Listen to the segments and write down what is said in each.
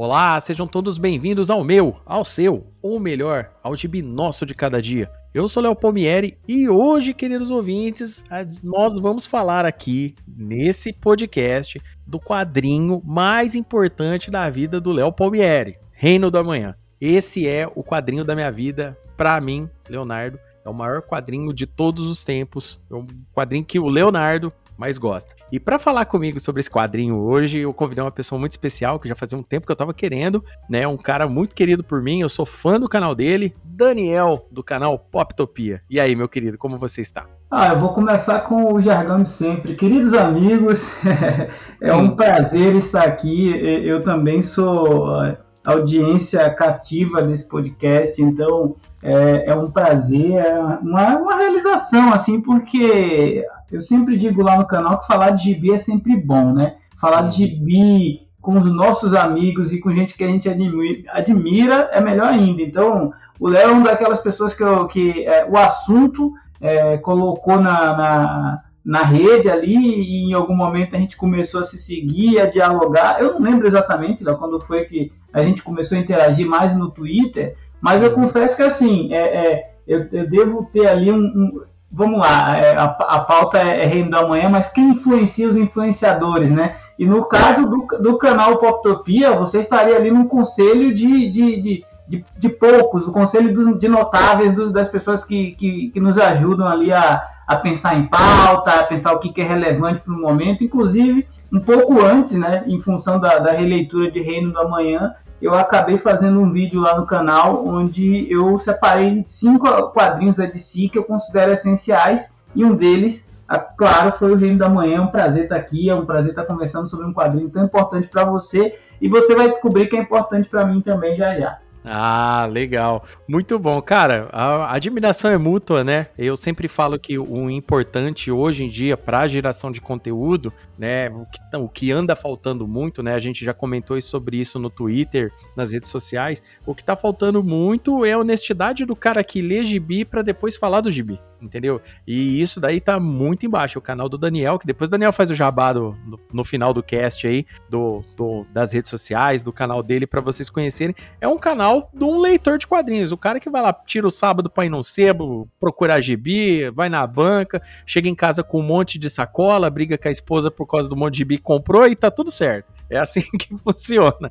Olá, sejam todos bem-vindos ao meu, ao seu, ou melhor, ao gibi nosso de cada dia. Eu sou Léo Palmieri e hoje, queridos ouvintes, nós vamos falar aqui nesse podcast do quadrinho mais importante da vida do Léo Palmieri, Reino do Amanhã. Esse é o quadrinho da minha vida, para mim, Leonardo. É o maior quadrinho de todos os tempos. É um quadrinho que o Leonardo mais gosta. E para falar comigo sobre esse quadrinho hoje, eu convidei uma pessoa muito especial que já fazia um tempo que eu tava querendo, né? Um cara muito querido por mim, eu sou fã do canal dele, Daniel, do canal Poptopia. E aí, meu querido, como você está? Ah, eu vou começar com o jargão de sempre. Queridos amigos, é um prazer estar aqui. Eu também sou audiência cativa desse podcast, então é, é um prazer, é uma, uma realização, assim, porque eu sempre digo lá no canal que falar de gibi é sempre bom, né? Falar de gibi com os nossos amigos e com gente que a gente admira é melhor ainda. Então, o Léo é uma daquelas pessoas que, eu, que é, o assunto é, colocou na, na, na, rede ali e em algum momento a gente começou a se seguir, a dialogar. Eu não lembro exatamente Léo, quando foi que a gente começou a interagir mais no Twitter, mas eu confesso que assim, é, é eu, eu, devo ter ali um, um vamos lá, é, a, a pauta é, é Reino da Manhã, mas quem influencia os influenciadores, né? E no caso do, do canal Poptopia, você estaria ali num conselho de, de, de, de, de poucos, o conselho de notáveis do, das pessoas que, que, que, nos ajudam ali a, a pensar em pauta, a pensar o que, que é relevante para o momento, inclusive um pouco antes, né, em função da, da releitura de Reino da Manhã, eu acabei fazendo um vídeo lá no canal onde eu separei cinco quadrinhos da DC que eu considero essenciais e um deles, claro, foi o Reino da Manhã. É um prazer estar aqui, é um prazer estar conversando sobre um quadrinho tão importante para você e você vai descobrir que é importante para mim também já já. Ah, legal. Muito bom. Cara, a admiração é mútua, né? Eu sempre falo que o importante hoje em dia para a geração de conteúdo, né, o que, o que anda faltando muito, né? A gente já comentou sobre isso no Twitter, nas redes sociais. O que tá faltando muito é a honestidade do cara que lê gibi para depois falar do gibi entendeu? E isso daí tá muito embaixo. O canal do Daniel, que depois o Daniel faz o jabá do, no, no final do cast aí, do, do, das redes sociais, do canal dele, para vocês conhecerem. É um canal de um leitor de quadrinhos. O cara que vai lá, tira o sábado pra ir no sebo, procurar gibi, vai na banca, chega em casa com um monte de sacola, briga com a esposa por causa do que comprou e tá tudo certo. É assim que funciona.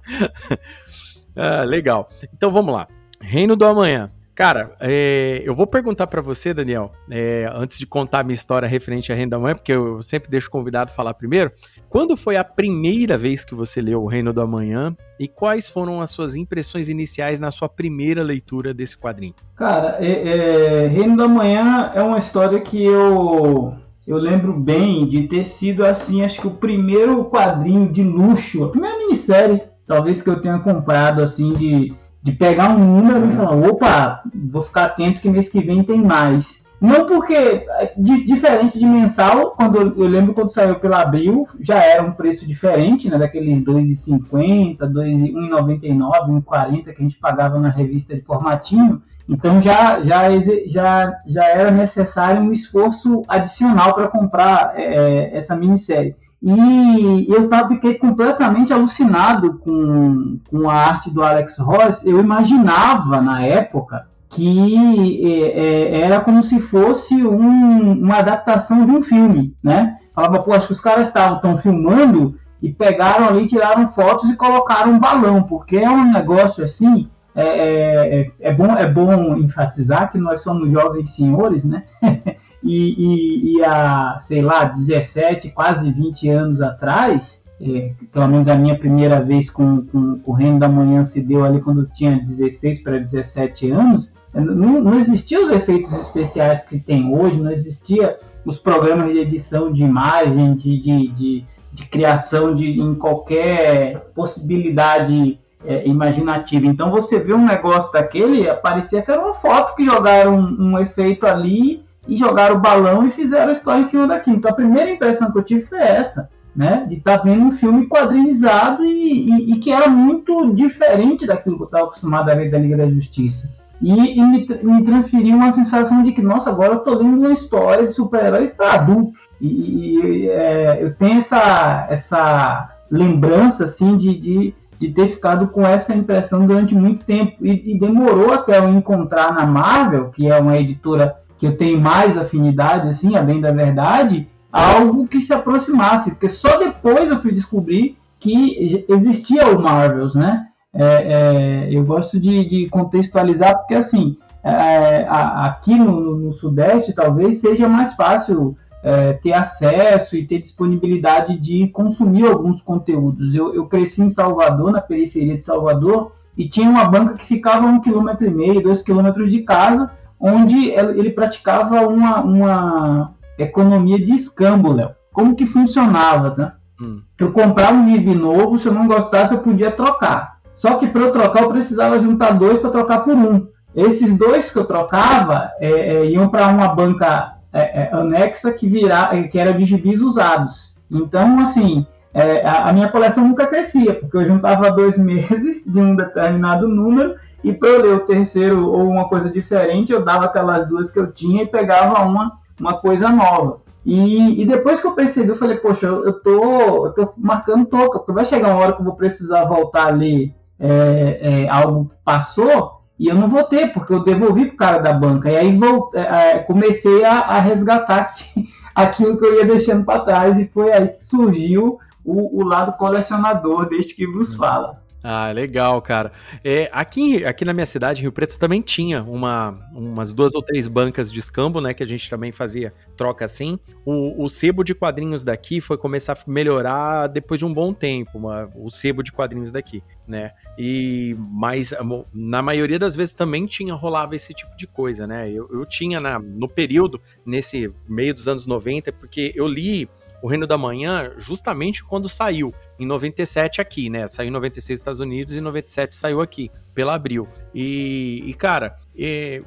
ah, legal. Então vamos lá. Reino do Amanhã. Cara, é, eu vou perguntar para você, Daniel, é, antes de contar a minha história referente à renda da manhã, porque eu sempre deixo o convidado falar primeiro. Quando foi a primeira vez que você leu O Reino do Amanhã e quais foram as suas impressões iniciais na sua primeira leitura desse quadrinho? Cara, é, é, Reino do Amanhã é uma história que eu eu lembro bem de ter sido assim, acho que o primeiro quadrinho de luxo, a primeira minissérie, talvez que eu tenha comprado assim de de pegar um número e falar, opa, vou ficar atento que mês que vem tem mais. Não porque, de, diferente de mensal, quando eu, eu, lembro quando saiu pela Abril, já era um preço diferente, né, daqueles 2,50, 1,99, 1,40 que a gente pagava na revista de formatinho. Então já, já, já, já era necessário um esforço adicional para comprar é, essa minissérie. E eu tava, fiquei completamente alucinado com, com a arte do Alex Ross. Eu imaginava na época que é, é, era como se fosse um, uma adaptação de um filme, né? Falava, pô, acho que os caras estavam filmando e pegaram ali, tiraram fotos e colocaram um balão, porque é um negócio assim. É, é, é, é bom, é bom enfatizar que nós somos jovens senhores, né? e, e, e há, sei lá, 17, quase 20 anos atrás, é, pelo menos a minha primeira vez com, com, com, o Reino da Manhã se deu ali quando eu tinha 16 para 17 anos, é, não, não existiam os efeitos especiais que tem hoje, não existia os programas de edição de imagem, de, de, de, de criação de, em qualquer possibilidade é, imaginativa. Então você vê um negócio daquele, parecia que era uma foto que jogaram um, um efeito ali e jogaram o balão e fizeram a história em cima daquilo. Então a primeira impressão que eu tive foi essa, né? De estar tá vendo um filme quadrinizado e, e, e, que era muito diferente daquilo que eu estava acostumado a ver da Liga da Justiça. E, e me, me transferiu uma sensação de que, nossa, agora eu estou lendo uma história de super-herói para adultos. E, é, eu tenho essa, essa lembrança, assim, de, de de ter ficado com essa impressão durante muito tempo. E, e, demorou até eu encontrar na Marvel, que é uma editora que eu tenho mais afinidade, assim, a bem da verdade, algo que se aproximasse. Porque só depois eu fui descobrir que existia o Marvels, né? É, é, eu gosto de, de, contextualizar, porque assim, é, a, aqui no, no, Sudeste talvez seja mais fácil é, ter acesso e ter disponibilidade de consumir alguns conteúdos. Eu, eu, cresci em Salvador, na periferia de Salvador, e tinha uma banca que ficava a um quilômetro e meio, dois quilômetros de casa, onde ele praticava uma, uma economia de escambo, Léo. Como que funcionava, né? Hum. Eu comprava um MIB novo, se eu não gostasse, eu podia trocar. Só que para eu trocar, eu precisava juntar dois para trocar por um. Esses dois que eu trocava é, é, iam para uma banca é, é, anexa que, vira, é, que era de gibis usados. Então, assim, é, a, a, minha coleção nunca crescia, porque eu juntava dois meses de um determinado número e para eu ler o terceiro ou uma coisa diferente, eu dava aquelas duas que eu tinha e pegava uma, uma coisa nova. E, e depois que eu percebi, eu falei, poxa, eu, eu, tô, eu tô marcando toca, porque vai chegar uma hora que eu vou precisar voltar a ler é, é, algo que passou e eu não vou ter, porque eu devolvi pro cara da banca. E aí vou, é, é comecei a, a resgatar aqui, aquilo que eu ia deixando para trás, e foi aí que surgiu o, o lado colecionador deste que vos hum. fala. Ah, legal, cara. É, aqui, aqui na minha cidade, Rio Preto, também tinha uma, umas duas ou três bancas de escambo, né? Que a gente também fazia troca assim. O, o sebo de quadrinhos daqui foi começar a melhorar depois de um bom tempo, uma, o sebo de quadrinhos daqui, né? E mas na maioria das vezes também tinha rolava esse tipo de coisa, né? Eu, eu tinha na, no período, nesse meio dos anos 90, porque eu li o Reino da Manhã justamente quando saiu, em 97 aqui, né? Saiu em 96 nos Estados Unidos e em 97 saiu aqui, pela Abril. E, e cara, é,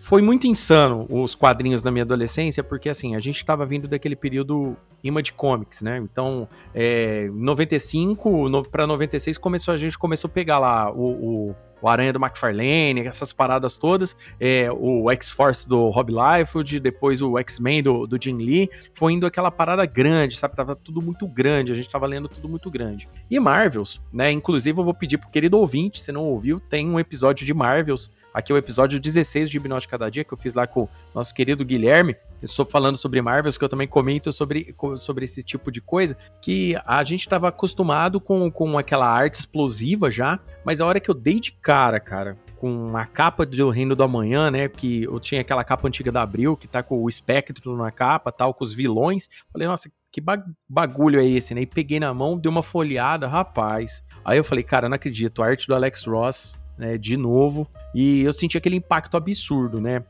foi muito insano os quadrinhos na minha adolescência, porque assim, a gente estava vindo daquele período de Comics, né? Então, é, 95 no, para 96 começou a gente começou a pegar lá o, o, o Aranha do McFarlane, essas paradas todas, é, o X-Force do Rob Liefeld, depois o X-Men do, do Jim Lee, foi indo aquela parada grande, sabe? Tava tudo muito grande, a gente tava lendo tudo muito grande. E Marvels, né? Inclusive eu vou pedir pro querido ouvinte, se não ouviu, tem um episódio de Marvels Aqui é o episódio 16 de Hipnótica Cada Dia, que eu fiz lá com o nosso querido Guilherme. Eu estou falando sobre Marvels, que eu também comento sobre, sobre esse tipo de coisa, que a gente estava acostumado com, com aquela arte explosiva já, mas a hora que eu dei de cara, cara, com a capa do Reino do Amanhã, né? Que eu tinha aquela capa antiga da Abril, que tá com o espectro na capa, tal, com os vilões. Falei, nossa, que bagulho é esse, né? E peguei na mão, dei uma folheada, rapaz. Aí eu falei, cara, não acredito, a arte do Alex Ross né, de novo, e eu senti aquele impacto absurdo, né?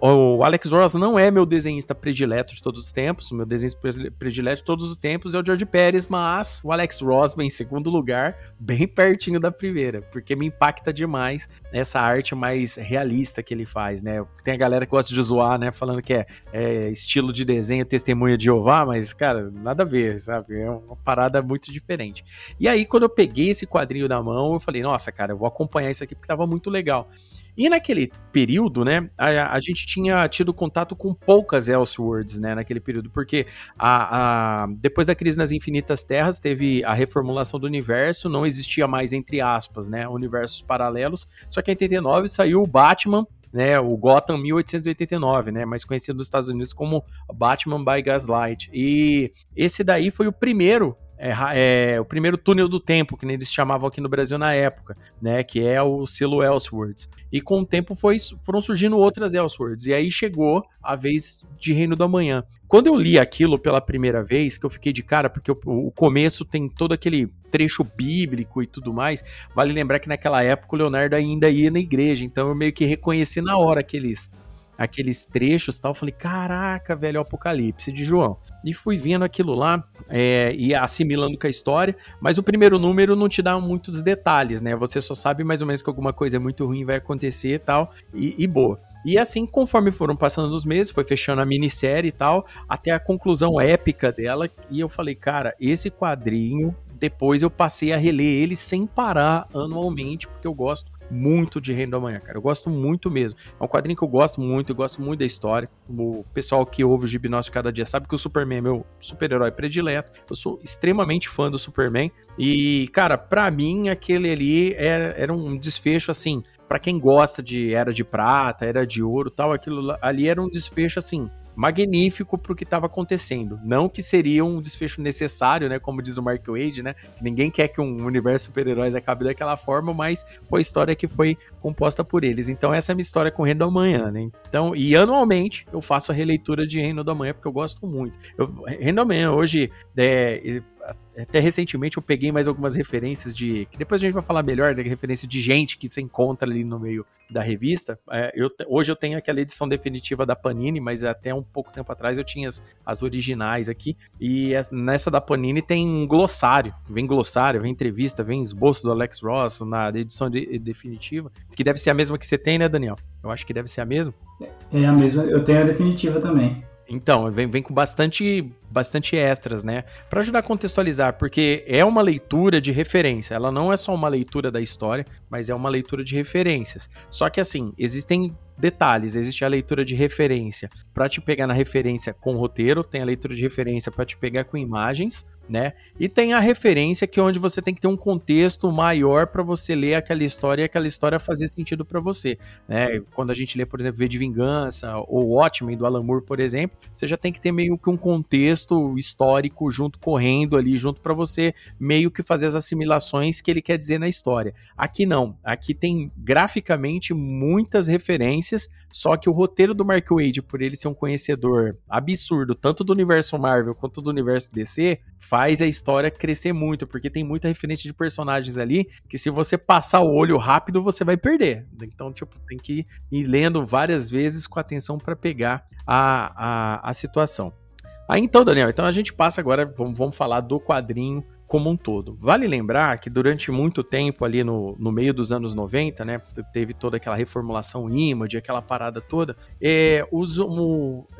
O Alex Ross não é meu desenhista predileto de todos os tempos, o meu desenhista predileto de todos os tempos é o George Pérez, mas o Alex Ross vem em segundo lugar, bem pertinho da primeira, porque me impacta demais essa arte mais realista que ele faz, né? Tem a galera que gosta de zoar, né, falando que é, é estilo de desenho testemunha de Jeová, mas, cara, nada a ver, sabe? É uma parada muito diferente. E aí, quando eu peguei esse quadrinho na mão, eu falei, nossa, cara, eu vou acompanhar isso aqui porque tava muito legal. E naquele período, né, a, a, gente tinha tido contato com poucas Elseworlds, né, naquele período, porque a, a, depois da crise nas Infinitas Terras teve a reformulação do universo, não existia mais, entre aspas, né, universos paralelos, só que em 89 saiu o Batman, né, o Gotham 1889, né, mais conhecido nos Estados Unidos como Batman by Gaslight. E esse daí foi o primeiro é, é, o primeiro túnel do tempo, que nem eles chamavam aqui no Brasil na época, né? Que é o selo Elseworlds. E com o tempo foi, foram surgindo outras Elseworlds. E aí chegou a vez de Reino do Amanhã. Quando eu li aquilo pela primeira vez, que eu fiquei de cara, porque o, o começo tem todo aquele trecho bíblico e tudo mais, vale lembrar que naquela época o Leonardo ainda ia na igreja, então eu meio que reconheci na hora aqueles aqueles trechos tal. Eu falei, caraca, velho, o Apocalipse de João. E fui vendo aquilo lá é, e assimilando com a história, mas o primeiro número não te dá muitos detalhes, né? Você só sabe mais ou menos que alguma coisa muito ruim vai acontecer e tal, e, e boa. E assim, conforme foram passando os meses, foi fechando a minissérie e tal, até a conclusão épica dela. E eu falei, cara, esse quadrinho, depois eu passei a reler ele sem parar anualmente, porque eu gosto muito de Reino da Manhã, cara. Eu gosto muito mesmo. É um quadrinho que eu gosto muito, eu gosto muito da história. O pessoal que ouve o Gibnóstico cada dia sabe que o Superman é meu super-herói predileto. Eu sou extremamente fã do Superman. E, cara, pra mim, aquele ali era, era um desfecho assim. para quem gosta de Era de Prata, Era de Ouro tal, aquilo ali era um desfecho assim magnífico pro que estava acontecendo. Não que seria um desfecho necessário, né? Como diz o Mark Wade, né? Ninguém quer que um universo super-heróis acabe daquela forma, mas foi a história que foi composta por eles. Então essa é a minha história com o Reino da Manhã, né? Então, e anualmente eu faço a releitura de Reino da Manhã porque eu gosto muito. Eu, Reino da Manhã hoje é, até recentemente eu peguei mais algumas referências de. que depois a gente vai falar melhor, da né, referência de gente que se encontra ali no meio da revista. É, eu, hoje eu tenho aquela edição definitiva da Panini, mas até um pouco tempo atrás eu tinha as, as originais aqui. E as, nessa da Panini tem um glossário. Vem glossário, vem entrevista, vem esboço do Alex Ross na edição de, definitiva. Que deve ser a mesma que você tem, né, Daniel? Eu acho que deve ser a mesma. É a mesma, eu tenho a definitiva também. Então, vem, vem com bastante, bastante extras, né? Para ajudar a contextualizar, porque é uma leitura de referência. Ela não é só uma leitura da história, mas é uma leitura de referências. Só que assim, existem detalhes. Existe a leitura de referência para te pegar na referência com roteiro, tem a leitura de referência para te pegar com imagens, né? E tem a referência que é onde você tem que ter um contexto maior para você ler aquela história e aquela história fazer sentido para você, né? Quando a gente lê, por exemplo, V de Vingança ou Watchmen do Alan Moore, por exemplo, você já tem que ter meio que um contexto histórico junto correndo ali junto para você meio que fazer as assimilações que ele quer dizer na história. Aqui não, aqui tem graficamente muitas referências, só que o roteiro do Mark Wade, por ele ser um conhecedor absurdo tanto do universo Marvel quanto do universo DC, faz a história crescer muito, porque tem muita referência de personagens ali que se você passar o olho rápido, você vai perder. Então, tipo, tem que ir lendo várias vezes com atenção para pegar a, a, a situação. Aí então, Daniel, então a gente passa agora, vamos, vamos falar do quadrinho como um todo. Vale lembrar que durante muito tempo, ali no, no meio dos anos 90, né, teve toda aquela reformulação Image, aquela parada toda, é,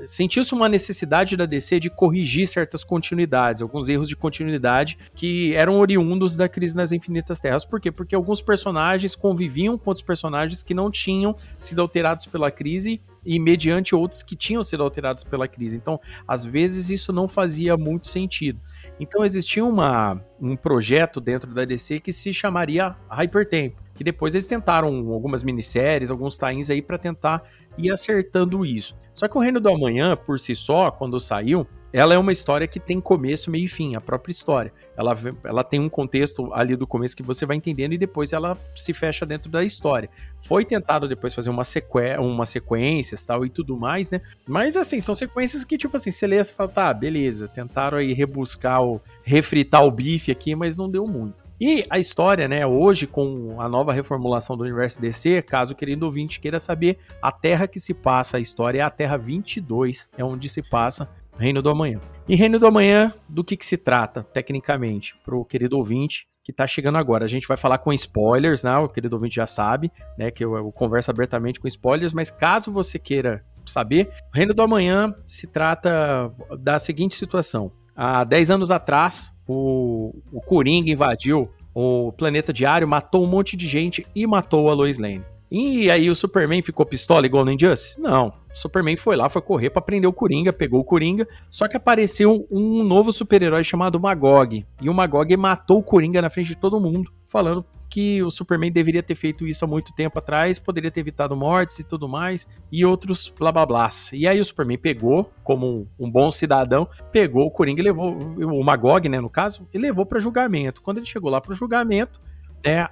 sentiu-se uma necessidade da DC de corrigir certas continuidades, alguns erros de continuidade que eram oriundos da crise nas Infinitas Terras. Por quê? Porque alguns personagens conviviam com outros personagens que não tinham sido alterados pela crise e mediante outros que tinham sido alterados pela crise. Então, às vezes, isso não fazia muito sentido. Então existia uma, um projeto dentro da DC que se chamaria Hypertempo, que depois eles tentaram algumas minisséries, alguns tains aí para tentar ir acertando isso. Só que o Reino do Amanhã, por si só, quando saiu, ela é uma história que tem começo, meio e fim, a própria história. Ela, ela tem um contexto ali do começo que você vai entendendo e depois ela se fecha dentro da história. Foi tentado depois fazer uma, sequ... uma sequências tal e tudo mais, né? Mas assim, são sequências que, tipo assim, você lê e fala, tá, beleza, tentaram aí rebuscar o. refritar o bife aqui, mas não deu muito. E a história, né, hoje com a nova reformulação do universo DC, caso o querido ouvinte queira saber, a Terra que se passa a história é a Terra 22, é onde se passa Reino do Amanhã. E Reino do Amanhã, do que, que se trata, tecnicamente, para o querido ouvinte que está chegando agora. A gente vai falar com spoilers, né? O querido ouvinte já sabe, né? Que eu, eu converso abertamente com spoilers, mas caso você queira saber, Reino do Amanhã se trata da seguinte situação. Há 10 anos atrás, o, o Coringa invadiu o planeta diário, matou um monte de gente e matou a Lois Lane. E aí o Superman ficou pistola igual no Injustice? Não. O Superman foi lá, foi correr para prender o Coringa, pegou o Coringa, só que apareceu um novo super-herói chamado Magog. E o Magog matou o Coringa na frente de todo mundo, falando que o Superman deveria ter feito isso há muito tempo atrás, poderia ter evitado mortes e tudo mais, e outros blá blá blá. E aí o Superman pegou, como um bom cidadão, pegou o Coringa e levou, o Magog, né, no caso, e levou para julgamento. Quando ele chegou lá para o julgamento,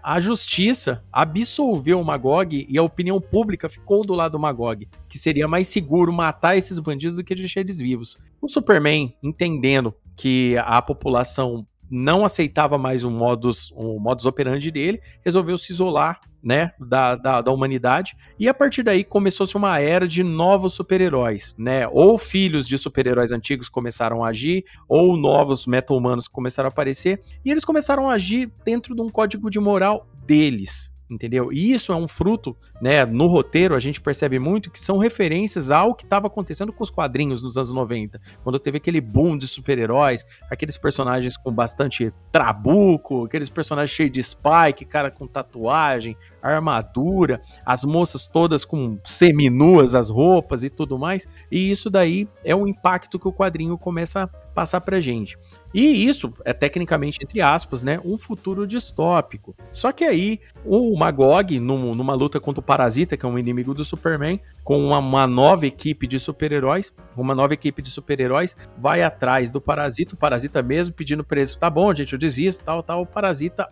a justiça absolveu o Magog e a opinião pública ficou do lado do Magog, que seria mais seguro matar esses bandidos do que deixar eles vivos. O Superman, entendendo que a população não aceitava mais o modus, o modus operandi dele, resolveu se isolar né, da, da, da, humanidade. E a partir daí começou-se uma era de novos super-heróis, né? Ou filhos de super-heróis antigos começaram a agir, ou novos meta-humanos começaram a aparecer, e eles começaram a agir dentro de um código de moral deles. Entendeu? E isso é um fruto, né? No roteiro a gente percebe muito que são referências ao que estava acontecendo com os quadrinhos nos anos 90, quando teve aquele boom de super-heróis, aqueles personagens com bastante trabuco, aqueles personagens cheios de spike, cara com tatuagem, armadura, as moças todas com seminuas as roupas e tudo mais. E isso daí é um impacto que o quadrinho começa a passar pra gente. E isso é tecnicamente, entre aspas, né, um futuro distópico. Só que aí o Magog, num, numa luta contra o Parasita, que é um inimigo do Superman, com uma, uma nova equipe de super-heróis, uma nova equipe de super-heróis vai atrás do Parasita, o Parasita mesmo pedindo eles, tá bom, gente, eu desisto, tal, tal, o Parasita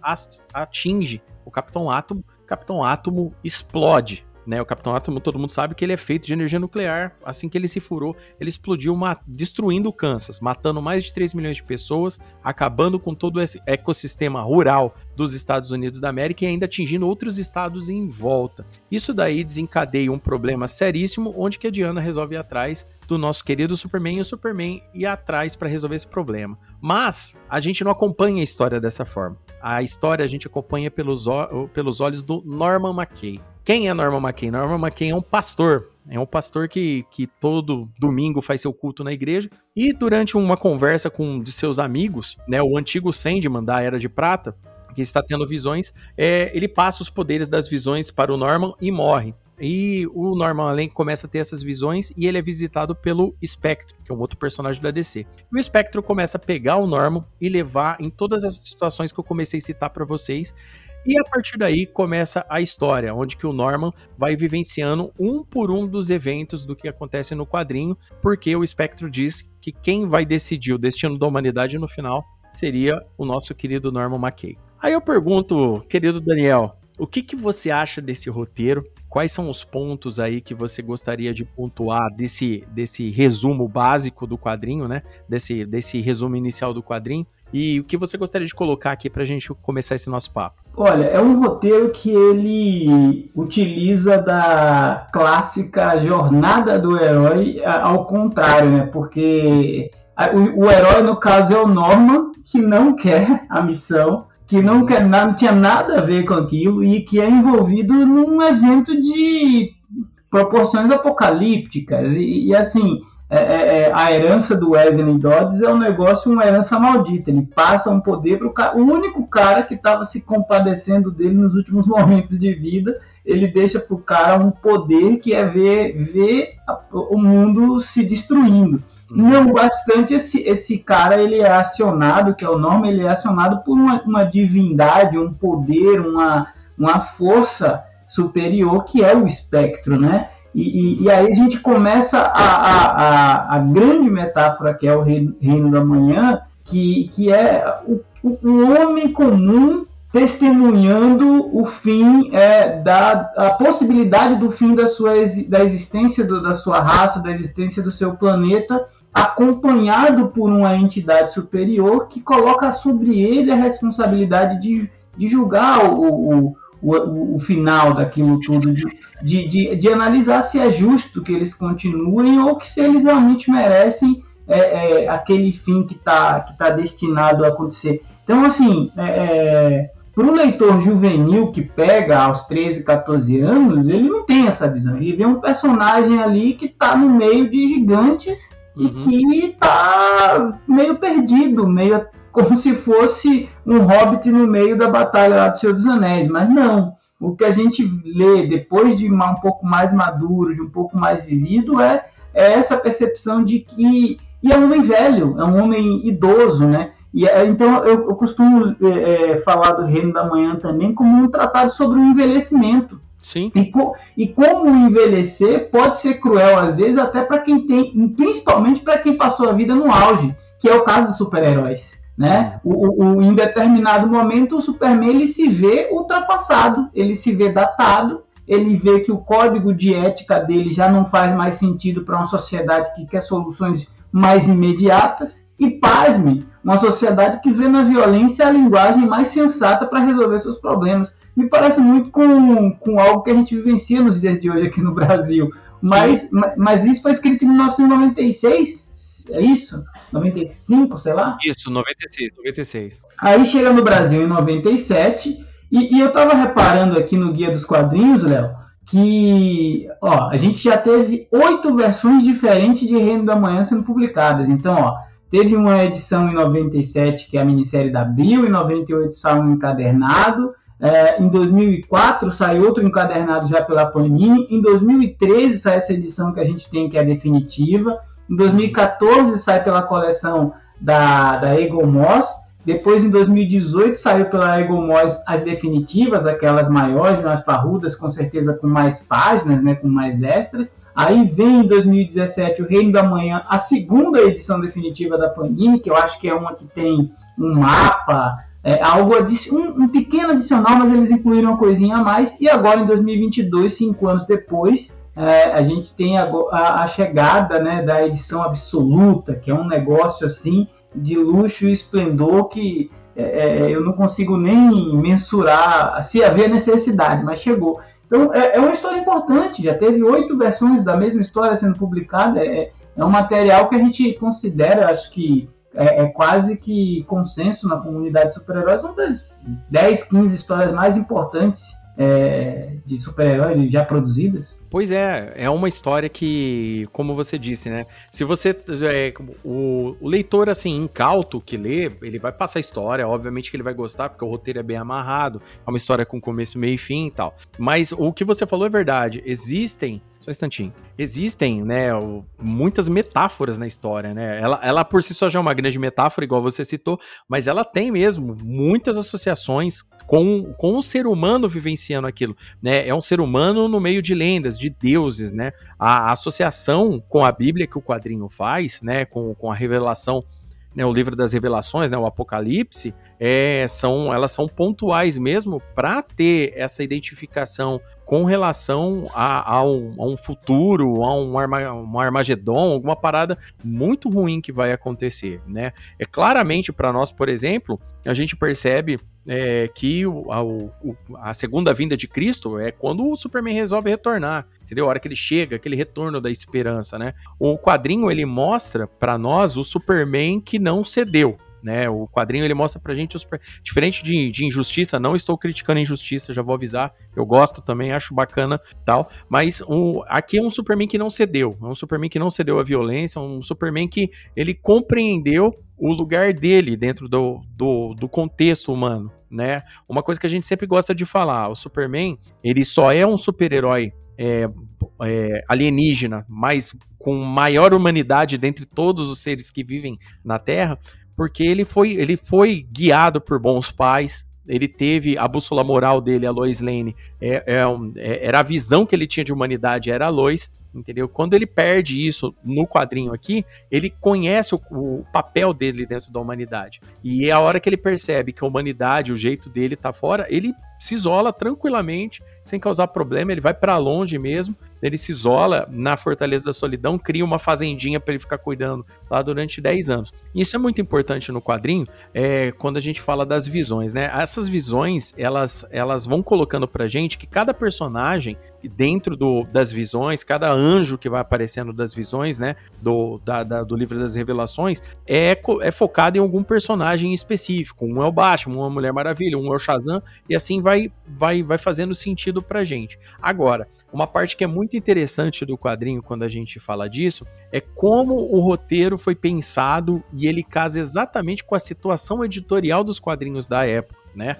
atinge o Capitão Átomo, o Capitão Átomo explode né, o Capitão Átomo, todo mundo sabe que ele é feito de energia nuclear. Assim que ele se furou, ele explodiu, destruindo o Kansas, matando mais de 3 milhões de pessoas, acabando com todo esse ecossistema rural dos Estados Unidos da América e ainda atingindo outros estados em volta. Isso daí desencadeia um problema seríssimo, onde que a Diana resolve ir atrás do nosso querido Superman e o Superman ir atrás para resolver esse problema. Mas a gente não acompanha a história dessa forma. A história a gente acompanha pelos, pelos olhos do Norman McKay. Quem é Norman McKay? Norman McKay é um pastor. É um pastor que, que todo domingo faz seu culto na igreja. E durante uma conversa com um de seus amigos, né, o antigo Sandman da Era de Prata, que está tendo visões, é, ele passa os poderes das visões para o Norman e morre. E o Norman Allen começa a ter essas visões e ele é visitado pelo Spectro, que é um outro personagem da DC. E o Spectro começa a pegar o Norman e levar em todas as situações que eu comecei a citar para vocês. E a partir daí começa a história, onde que o Norman vai vivenciando um por um dos eventos do que acontece no quadrinho, porque o Espectro diz que quem vai decidir o destino da humanidade no final seria o nosso querido Norman McKay. Aí eu pergunto, querido Daniel, o que, que você acha desse roteiro? Quais são os pontos aí que você gostaria de pontuar desse, desse resumo básico do quadrinho, né? Desse, desse resumo inicial do quadrinho? E o que você gostaria de colocar aqui para a gente começar esse nosso papo? Olha, é um roteiro que ele utiliza da clássica jornada do herói ao contrário, né? Porque o, o herói, no caso, é o Norman, que não quer a missão, que não, não tinha nada a ver com aquilo e que é envolvido num evento de proporções apocalípticas. E, e assim, é, é, é, a herança do Wesley Dodds é um negócio, uma herança maldita. Ele passa um poder para o único cara que estava se compadecendo dele nos últimos momentos de vida. Ele deixa para o cara um poder que é ver, ver o mundo se destruindo. Uhum. Não bastante esse, esse cara ele é acionado, que é o nome, ele é acionado por uma, uma divindade, um poder, uma, uma força superior que é o espectro, né? E, e, e, aí a gente começa a, a, a, a, grande metáfora que é o reino, reino da manhã, que, que é o, o homem comum testemunhando o fim é, da a possibilidade do fim da sua da existência do, da sua raça, da existência do seu planeta, acompanhado por uma entidade superior que coloca sobre ele a responsabilidade de, de julgar o, o o, o, final daquilo tudo, de, de, de, de, analisar se é justo que eles continuem ou que se eles realmente merecem é, é, aquele fim que está que tá destinado a acontecer. Então, assim, é, é para o leitor juvenil que pega aos 13, 14 anos, ele não tem essa visão. Ele vê um personagem ali que está no meio de gigantes uhum. e que está meio perdido, meio como se fosse um hobbit no meio da batalha lá do Senhor dos Anéis, mas não. O que a gente lê depois de um pouco mais maduro, de um pouco mais vivido, é, é essa percepção de que. E é um homem velho, é um homem idoso, né? E, é, então eu, eu costumo é, é, falar do Reino da Manhã também como um tratado sobre o envelhecimento. Sim. E, e como envelhecer pode ser cruel às vezes, até para quem tem, principalmente para quem passou a vida no auge, que é o caso dos super-heróis. Né? O, o, em determinado momento, o Superman ele se vê ultrapassado, ele se vê datado, ele vê que o código de ética dele já não faz mais sentido para uma sociedade que quer soluções mais imediatas. E pasme, uma sociedade que vê na violência a linguagem mais sensata para resolver seus problemas. Me parece muito com, com algo que a gente vivencia nos dias de hoje aqui no Brasil. Mas, mas isso foi escrito em 1996 é isso? 95, sei lá? Isso, 96, 96. Aí chega no Brasil em 97 E, e eu estava reparando aqui no Guia dos Quadrinhos, Léo, que ó, a gente já teve oito versões diferentes de Reino da Manhã sendo publicadas. Então, ó, teve uma edição em 97, que é a minissérie da Abril, em 98 saiu um encadernado, é, em 2004 saiu outro encadernado já pela Panini, em 2013 sai essa edição que a gente tem, que é definitiva, em 2014 sai pela coleção da, da Eagle Moss, depois, em 2018, saiu pela Egomós as definitivas, aquelas maiores, mais parrudas, com certeza com mais páginas, né, com mais extras. Aí vem em 2017 o Reino da Manhã, a segunda edição definitiva da Panini, que eu acho que é uma que tem um mapa, é, algo um, um, pequeno adicional, mas eles incluíram uma coisinha a mais. E agora em 2022, cinco anos depois, é, a gente tem a, a, a, chegada né, da edição absoluta, que é um negócio assim de luxo e esplendor que é, é, eu não consigo nem mensurar se havia necessidade, mas chegou. Então é, é uma história importante, já teve oito versões da mesma história sendo publicada, é, é um material que a gente considera, acho que é, é, quase que consenso na comunidade de super-heróis, uma das 10, 15 histórias mais importantes é, de super-heróis já produzidas. Pois é, é uma história que, como você disse, né? Se você. É, o, o, leitor, assim, incauto que lê, ele vai passar a história, obviamente que ele vai gostar, porque o roteiro é bem amarrado, é uma história com começo, meio e fim e tal. Mas o que você falou é verdade. Existem só um instantinho. Existem, né, muitas metáforas na história, né? Ela, ela por si só já é uma grande metáfora, igual você citou, mas ela tem mesmo muitas associações com, com o ser humano vivenciando aquilo, né? É um ser humano no meio de lendas, de deuses, né? A, a associação com a Bíblia que o quadrinho faz, né? Com, com a revelação né, o livro das revelações, né, o Apocalipse, é, são, elas são pontuais mesmo para ter essa identificação com relação a, a, um, a um, futuro, a um, Arma, um Armagedon, alguma parada muito ruim que vai acontecer, né? É claramente para nós, por exemplo, a gente percebe é, que o, a, o, a, segunda vinda de Cristo é quando o Superman resolve retornar, entendeu? A hora que ele chega, aquele retorno da esperança, né? O quadrinho ele mostra para nós o Superman que não cedeu, né? O quadrinho ele mostra pra gente, super... diferente de, de injustiça, não estou criticando injustiça, já vou avisar, eu gosto também, acho bacana tal, mas um, aqui é um Superman que não cedeu, é um Superman que não cedeu à violência, um Superman que ele compreendeu o lugar dele dentro do, do, do contexto humano, né? Uma coisa que a gente sempre gosta de falar, o Superman, ele só é um super-herói é, é, alienígena, mas com maior humanidade dentre todos os seres que vivem na Terra, porque ele foi, ele foi guiado por bons pais, ele teve a bússola moral dele, a Lois Lane, é, é, é, era a visão que ele tinha de humanidade, era a Lois, entendeu? Quando ele perde isso no quadrinho aqui, ele conhece o, o, papel dele dentro da humanidade. E é a hora que ele percebe que a humanidade, o jeito dele tá fora, ele se isola tranquilamente, sem causar problema, ele vai para longe mesmo ele se isola na Fortaleza da Solidão, cria uma fazendinha para ele ficar cuidando lá durante 10 anos. Isso é muito importante no quadrinho, é, quando a gente fala das visões, né? Essas visões, elas, elas vão colocando pra gente que cada personagem dentro do, das visões, cada anjo que vai aparecendo das visões, né, do, da, da, do livro das revelações, é, é focado em algum personagem específico. Um é o Batman, um Mulher Maravilha, um é o Shazam, e assim vai, vai, vai fazendo sentido pra gente. Agora, uma parte que é muito interessante do quadrinho quando a gente fala disso é como o roteiro foi pensado e ele casa exatamente com a situação editorial dos quadrinhos da época né?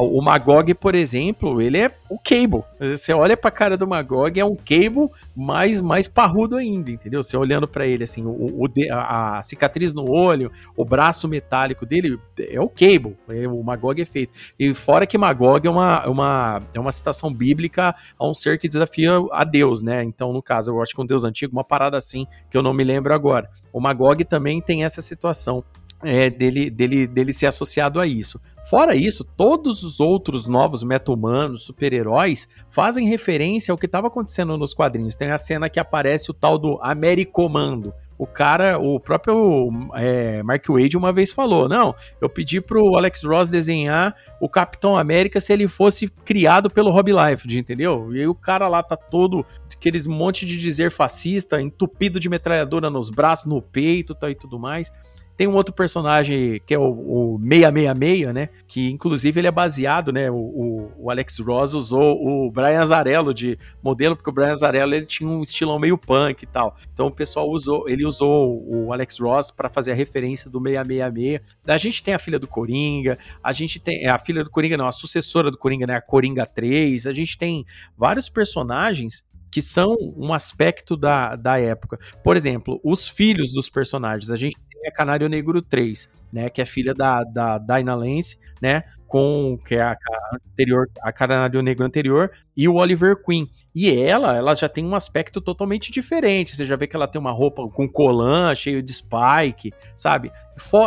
O Magog, por exemplo, ele é o Cable. Você olha pra cara do Magog, é um Cable mais, mais parrudo ainda, entendeu? Você olhando para ele, assim, o, o, a cicatriz no olho, o braço metálico dele, é o Cable. É, o Magog é feito. E fora que Magog é uma, uma, é uma citação bíblica a um ser que desafia a Deus, né? Então, no caso, eu acho que um Deus antigo, uma parada assim, que eu não me lembro agora. O Magog também tem essa situação é, dele, dele, dele ser associado a isso. Fora isso, todos os outros novos meta-humanos, super-heróis, fazem referência ao que estava acontecendo nos quadrinhos. Tem a cena que aparece o tal do Americomando. O cara, o próprio é, Mark Wade uma vez falou: Não, eu pedi pro Alex Ross desenhar o Capitão América se ele fosse criado pelo Rob Liefeld, entendeu? E aí o cara lá tá todo, aqueles monte de dizer fascista, entupido de metralhadora nos braços, no peito tá, e tudo mais. Tem um outro personagem que é o, o 666, né? Que inclusive ele é baseado, né? O, o, o Alex Ross usou o Brian Azarello de modelo, porque o Brian Azarello ele tinha um estilão meio punk e tal. Então o pessoal usou, ele usou o Alex Ross para fazer a referência do 666. A gente tem a filha do Coringa, a gente tem é, a filha do Coringa, não, a sucessora do Coringa, né? A Coringa 3. A gente tem vários personagens que são um aspecto da, da época. Por exemplo, os filhos dos personagens. A gente a Canário Negro 3, né? Que é filha da, da Dinah Lance, né? Com que é a, a anterior, a Canário Negro anterior, e o Oliver Queen. E ela, ela já tem um aspecto totalmente diferente. Você já vê que ela tem uma roupa com colã cheio de spike, sabe?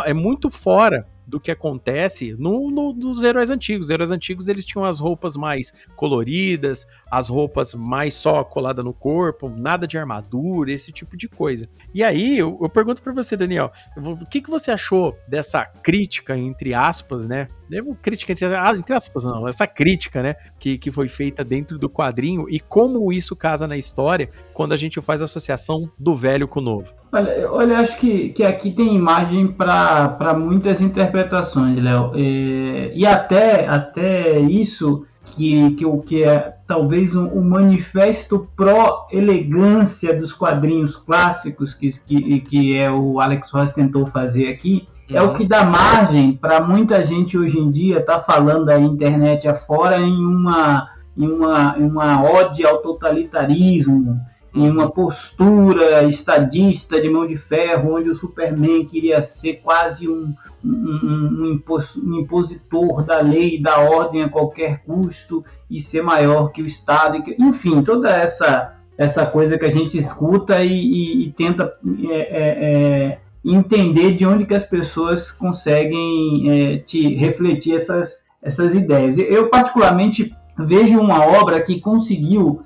É muito fora do que acontece no, no, nos heróis antigos. Os heróis antigos eles tinham as roupas mais coloridas, as roupas mais só colada no corpo, nada de armadura, esse tipo de coisa. E aí eu, eu pergunto para você, Daniel, o que, que você achou dessa crítica entre aspas, né? Devo crítica ah, entre aspas, não, essa crítica, né, que, que foi feita dentro do quadrinho e como isso casa na história quando a gente faz a associação do velho com o novo. Olha, olha acho que, que aqui tem imagem para muitas interpretações, Léo. É, e até, até isso que, que o que é talvez um, um manifesto pró-elegância dos quadrinhos clássicos que, que, que é o Alex Ross tentou fazer aqui, uhum. é o uhum. que dá margem para muita gente hoje em dia estar tá falando a internet afora em uma, em uma, em uma ode ao totalitarismo, em uma postura estadista de mão de ferro, onde o Superman queria ser quase um, um, um, impositor da lei e da ordem a qualquer custo e ser maior que o Estado. Enfim, toda essa, essa coisa que a gente escuta e, e, e tenta é, é, é, entender de onde que as pessoas conseguem é, te refletir essas, essas ideias. Eu, particularmente, vejo uma obra que conseguiu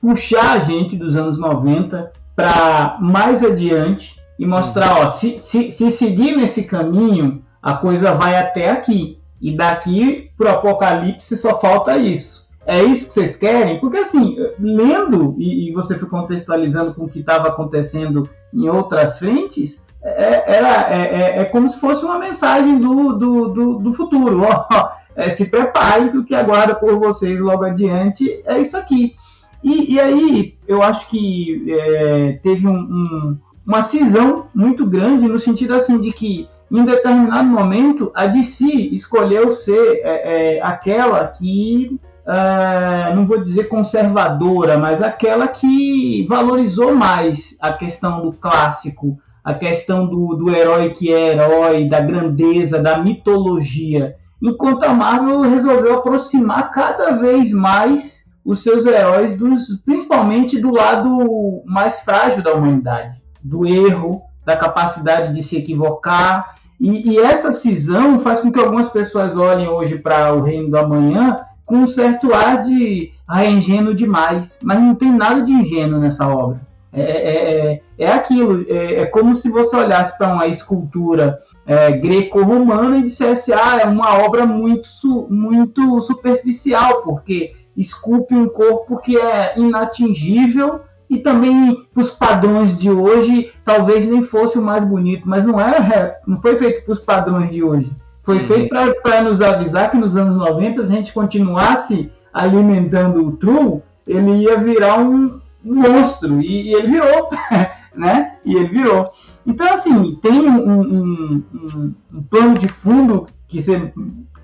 puxar a gente dos anos 90 para mais adiante e mostrar, ó, se, se, se seguir nesse caminho, a coisa vai até aqui. E daqui pro apocalipse só falta isso. É isso que vocês querem? Porque assim, lendo e, e você foi contextualizando com o que estava acontecendo em outras frentes, é, era, é, é, é, como se fosse uma mensagem do, do, do, do futuro. Ó, é, se preparem que o que aguarda por vocês logo adiante é isso aqui. E, e aí eu acho que é, teve um, um, uma cisão muito grande no sentido assim de que em determinado momento a DC escolheu ser é, é, aquela que é, não vou dizer conservadora, mas aquela que valorizou mais a questão do clássico, a questão do, do herói que é herói, da grandeza, da mitologia, enquanto a Marvel resolveu aproximar cada vez mais os seus heróis, dos, principalmente do lado mais frágil da humanidade, do erro, da capacidade de se equivocar. E, e essa cisão faz com que algumas pessoas olhem hoje para o Reino do Amanhã com um certo ar de ah, é ingênuo demais, mas não tem nada de ingênuo nessa obra. É, é, é, é aquilo, é, é, como se você olhasse para uma escultura é, greco-romana e dissesse, ah, é uma obra muito, muito superficial, porque esculpe um corpo que é inatingível e também os padrões de hoje talvez nem fosse o mais bonito, mas não é, não foi feito para os padrões de hoje. Foi uhum. feito para nos avisar que nos anos 90 se a gente continuasse alimentando o True, ele ia virar um monstro e, e ele virou, né? E ele virou. Então assim tem um, um, um, um plano de fundo que você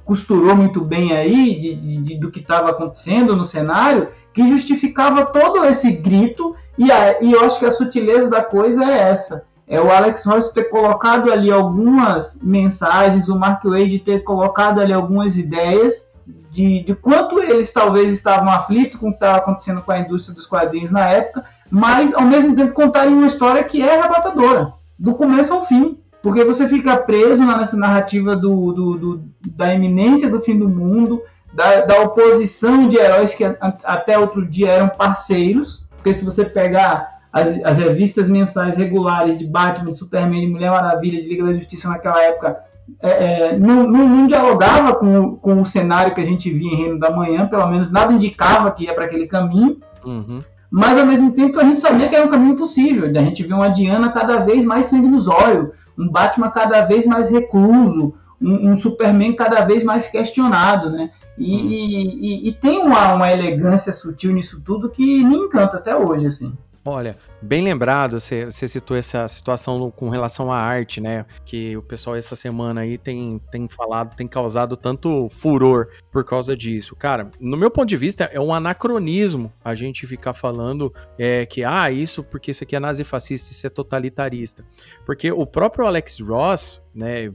costurou muito bem aí de, de, de do que estava acontecendo no cenário, que justificava todo esse grito, e, a, e eu acho que a sutileza da coisa é essa. É o Alex Ross ter colocado ali algumas mensagens, o Mark Wade ter colocado ali algumas ideias de, de quanto eles talvez estavam aflitos com o que estava acontecendo com a indústria dos quadrinhos na época, mas ao mesmo tempo contarem uma história que é arrebatadora, do começo ao fim. Porque você fica preso nessa narrativa do, do, do da iminência do fim do mundo, da, da oposição de heróis que a, até outro dia eram parceiros. Porque se você pegar as, as, revistas mensais regulares de Batman, de Superman, de Mulher Maravilha, de Liga da Justiça naquela época, é, é, não, não, não, dialogava com, com o cenário que a gente via em Reino da Manhã, pelo menos nada indicava que ia para aquele caminho. Uhum. Mas ao mesmo tempo a gente sabia que era um caminho possível. A gente vê uma Diana cada vez mais sangue nos olhos, um Batman cada vez mais recluso, um, um Superman cada vez mais questionado, né? E, hum. e, e, tem uma, uma elegância sutil nisso tudo que me encanta até hoje, assim. Olha, bem lembrado, você, citou essa situação com relação à arte, né? Que o pessoal essa semana aí tem, tem falado, tem causado tanto furor por causa disso. Cara, no meu ponto de vista, é um anacronismo a gente ficar falando é, que, ah, isso porque isso aqui é nazifascista, isso é totalitarista. Porque o próprio Alex Ross, né,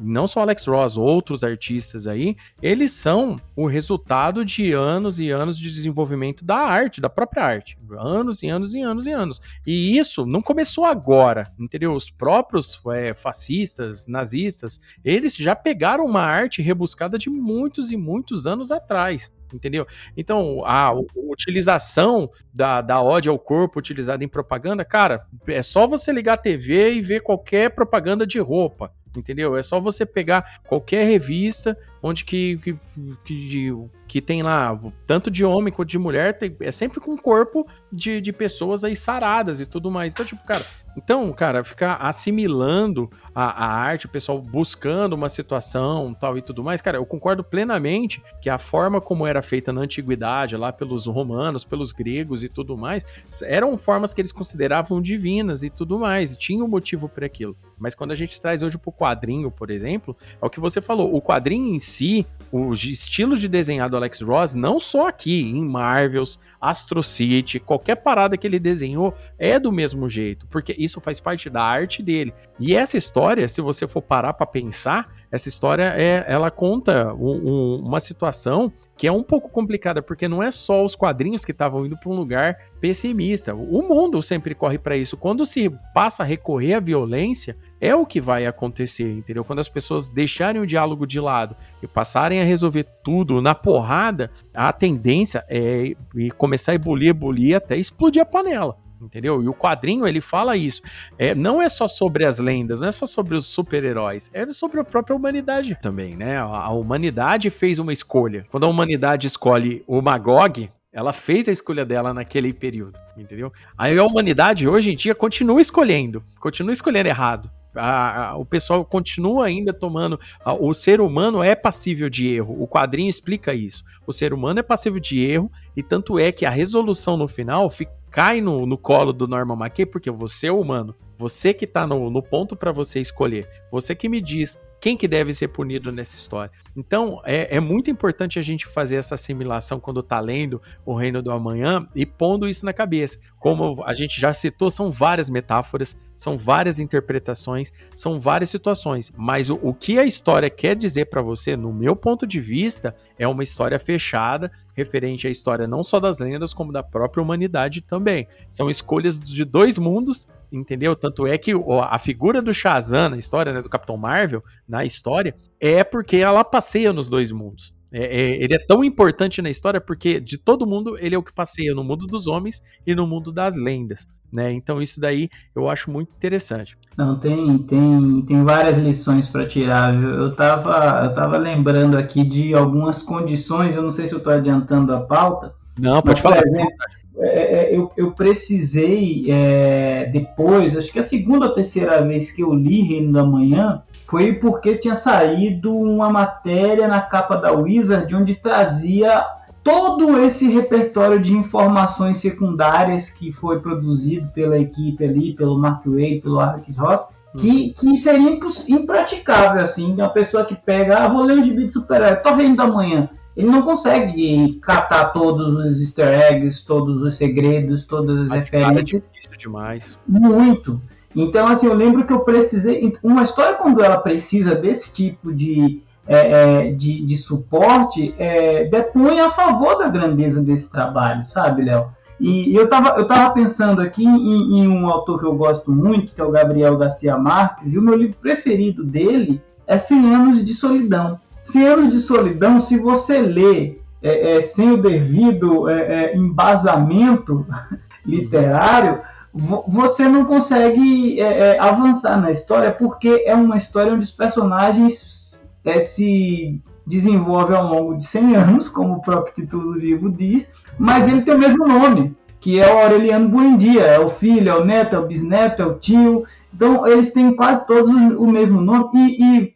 não só Alex Ross, outros artistas aí, eles são o resultado de anos e anos de desenvolvimento da arte, da própria arte. Anos e anos e anos e anos. E isso não começou agora, entendeu? Os próprios é, fascistas, nazistas, eles já pegaram uma arte rebuscada de muitos e muitos anos atrás entendeu? Então, a, utilização da, da ódio ao corpo utilizada em propaganda, cara, é só você ligar a TV e ver qualquer propaganda de roupa entendeu? É só você pegar qualquer revista onde que, que, que, que, tem lá, tanto de homem quanto de mulher, tem, é sempre com corpo de, de pessoas aí saradas e tudo mais. Então, tipo, cara, então, cara, ficar assimilando a, a, arte, o pessoal buscando uma situação tal e tudo mais, cara, eu concordo plenamente que a forma como era feita na antiguidade, lá pelos romanos, pelos gregos e tudo mais, eram formas que eles consideravam divinas e tudo mais, e tinha um motivo para aquilo. Mas quando a gente traz hoje pro quadrinho, por exemplo, é o que você falou, o quadrinho em si, o estilo de desenhar do Alex Ross, não só aqui, em Marvels, Astro City, qualquer parada que ele desenhou é do mesmo jeito, porque isso faz parte da arte dele. E essa história, se você for parar para pensar, essa história é, ela conta um, um, uma situação que é um pouco complicada, porque não é só os quadrinhos que estavam indo para um lugar pessimista. O mundo sempre corre para isso. Quando se passa a recorrer à violência, é o que vai acontecer, entendeu? Quando as pessoas deixarem o diálogo de lado e passarem a resolver tudo na porrada, a tendência é começar a ebulir, ebulir até explodir a panela entendeu? E o quadrinho ele fala isso. É, não é só sobre as lendas, não é só sobre os super-heróis, é sobre a própria humanidade também, né? A, a humanidade fez uma escolha. Quando a humanidade escolhe o Magog, ela fez a escolha dela naquele período, entendeu? Aí a humanidade hoje em dia continua escolhendo, continua escolhendo errado. A, a, o pessoal continua ainda tomando. A, o ser humano é passível de erro. O quadrinho explica isso. O ser humano é passível de erro, e tanto é que a resolução no final fica, cai no, no colo do Norman McKay, porque você é humano. Você que tá no, no ponto para você escolher. Você que me diz quem que deve ser punido nessa história. Então, é, é muito importante a gente fazer essa assimilação quando está lendo O Reino do Amanhã e pondo isso na cabeça. Como a gente já citou, são várias metáforas, são várias interpretações, são várias situações. Mas o, o que a história quer dizer para você, no meu ponto de vista, é uma história fechada, referente à história não só das lendas, como da própria humanidade também. São escolhas de dois mundos entendeu? Tanto é que a figura do Shazam na história, né, do Capitão Marvel, na história, é porque ela passeia nos dois mundos. É, é, ele é tão importante na história porque de todo mundo ele é o que passeia no mundo dos homens e no mundo das lendas, né? Então isso daí eu acho muito interessante. Não tem tem, tem várias lições para tirar. Viu? Eu tava eu tava lembrando aqui de algumas condições. Eu não sei se eu estou adiantando a pauta. Não, pode falar. Exemplo, é, é, eu, eu precisei é, depois, acho que a segunda ou terceira vez que eu li Reino da Manhã foi porque tinha saído uma matéria na capa da Wizard onde trazia todo esse repertório de informações secundárias que foi produzido pela equipe ali, pelo Mark Wade, pelo Alex Ross, que, uhum. que seria impraticável, assim, uma pessoa que pega, ah, vou ler um gibi de super-herói, tô vendo da manhã, ele não consegue catar todos os easter eggs, todos os segredos, todas as a referências. É difícil demais. Muito. Então, assim, eu lembro que eu precisei. Uma história, quando ela precisa desse tipo de, é, é, de, de, suporte, é, depõe a favor da grandeza desse trabalho, sabe, Léo? E eu estava eu tava pensando aqui em, em, um autor que eu gosto muito, que é o Gabriel Garcia Marques, e o meu livro preferido dele é Cem Anos de Solidão. Cem de solidão, se você lê é, é, sem o devido é, é embasamento literário, vo você não consegue é, é, avançar na história, porque é uma história onde os personagens se desenvolve ao longo de 100 anos, como o próprio título do livro diz, mas ele tem o mesmo nome, que é o Aureliano Buendia, é o filho, é o neto, é o bisneto, é o tio. Então, eles têm quase todos o mesmo nome, e, e,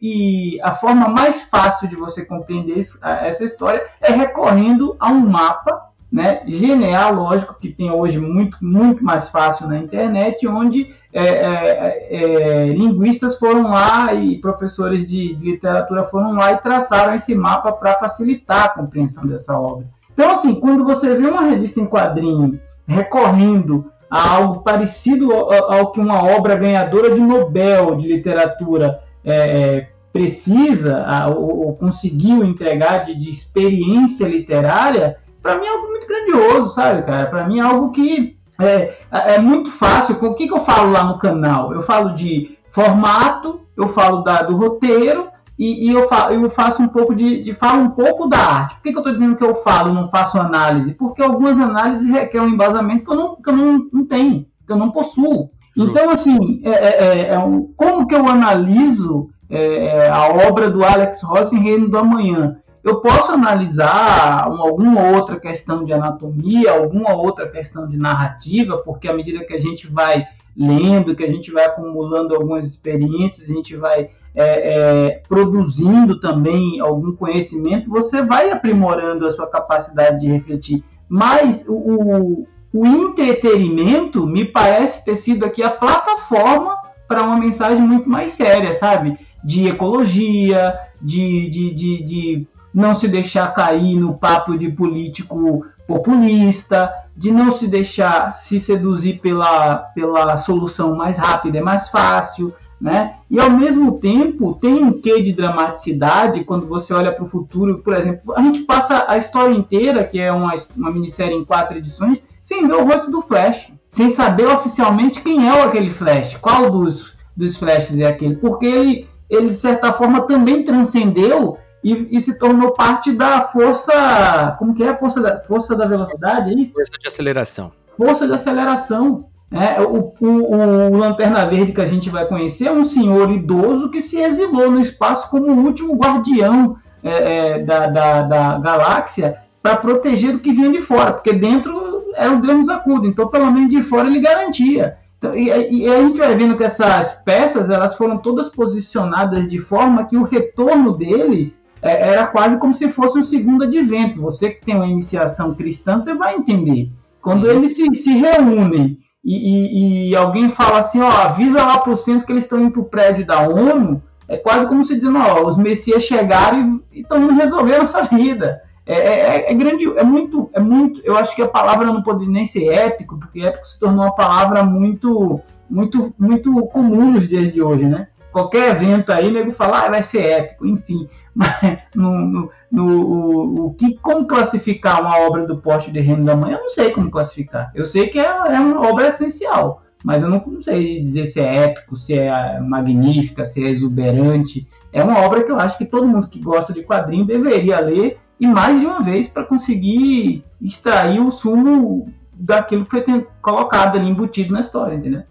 e a forma mais fácil de você compreender essa história é recorrendo a um mapa né, genealógico que tem hoje muito, muito mais fácil na internet, onde é, é, é, linguistas foram lá e professores de, de, literatura foram lá e traçaram esse mapa para facilitar a compreensão dessa obra. Então, assim, quando você vê uma revista em quadrinho recorrendo a algo parecido ao, que uma obra ganhadora de Nobel de literatura é, é, precisa a, ou, ou, conseguiu entregar de, de experiência literária, para mim é algo muito grandioso, sabe, cara? Para mim é algo que é, é muito fácil. O que, que eu falo lá no canal? Eu falo de formato, eu falo da, do roteiro e, e eu, fa eu, faço um pouco de, de falo um pouco da arte. Por que, que eu estou dizendo que eu falo, não faço análise? Porque algumas análises requerem um embasamento que eu não, que eu não, não tenho, que eu não possuo. Então, assim, é, é, é, é um, como que eu analiso é, a obra do Alex Ross em Reino do Amanhã? Eu posso analisar alguma outra questão de anatomia, alguma outra questão de narrativa, porque à medida que a gente vai lendo, que a gente vai acumulando algumas experiências, a gente vai é, é, produzindo também algum conhecimento, você vai aprimorando a sua capacidade de refletir. Mas o, o entretenimento me parece ter sido aqui a plataforma para uma mensagem muito mais séria, sabe? De ecologia, de, de, de, de não se deixar cair no papo de político populista, de não se deixar se seduzir pela, pela solução mais rápida, é mais fácil, né? E ao mesmo tempo tem um quê de dramaticidade quando você olha para o futuro, por exemplo, a gente passa a história inteira, que é uma, uma minissérie em quatro edições, sem ver o rosto do Flash, sem saber oficialmente quem é aquele Flash, qual dos, dos Flashes é aquele, porque ele, ele de certa forma também transcendeu e, e, se tornou parte da força. Como que é a força da, força da velocidade? É isso? Força de aceleração. Força de aceleração. É, o, o, o, Lanterna Verde que a gente vai conhecer é um senhor idoso que se exilou no espaço como o último guardião é, é, da, da, da, galáxia para proteger do que vinha de fora, porque dentro era o Deus acudo, então pelo menos de fora ele garantia. Então, e, e, a gente vai vendo que essas peças elas foram todas posicionadas de forma que o retorno deles é, era quase como se fosse um segundo advento. Você que tem uma iniciação cristã, você vai entender. Quando eles se, se reúnem e, e, e, alguém fala assim, ó, avisa lá pro centro que eles estão indo pro prédio da ONU, é quase como se dizendo, ó, os messias chegaram e estão indo resolver a nossa vida. É, é, é, é, grande, é muito, é muito. Eu acho que a palavra não poderia nem ser épico, porque épico se tornou uma palavra muito, muito, muito comum nos dias de hoje, né? Qualquer evento aí, nego fala, ah, vai ser épico, enfim. Mas no, no, no o, o, que, como classificar uma obra do Poste de Reino da Manhã, eu não sei como classificar. Eu sei que é, é uma obra essencial, mas eu não, não sei dizer se é épico, se é magnífica, se é exuberante. É uma obra que eu acho que todo mundo que gosta de quadrinho deveria ler e mais de uma vez para conseguir extrair o sumo daquilo que foi colocado ali, embutido na história, entendeu?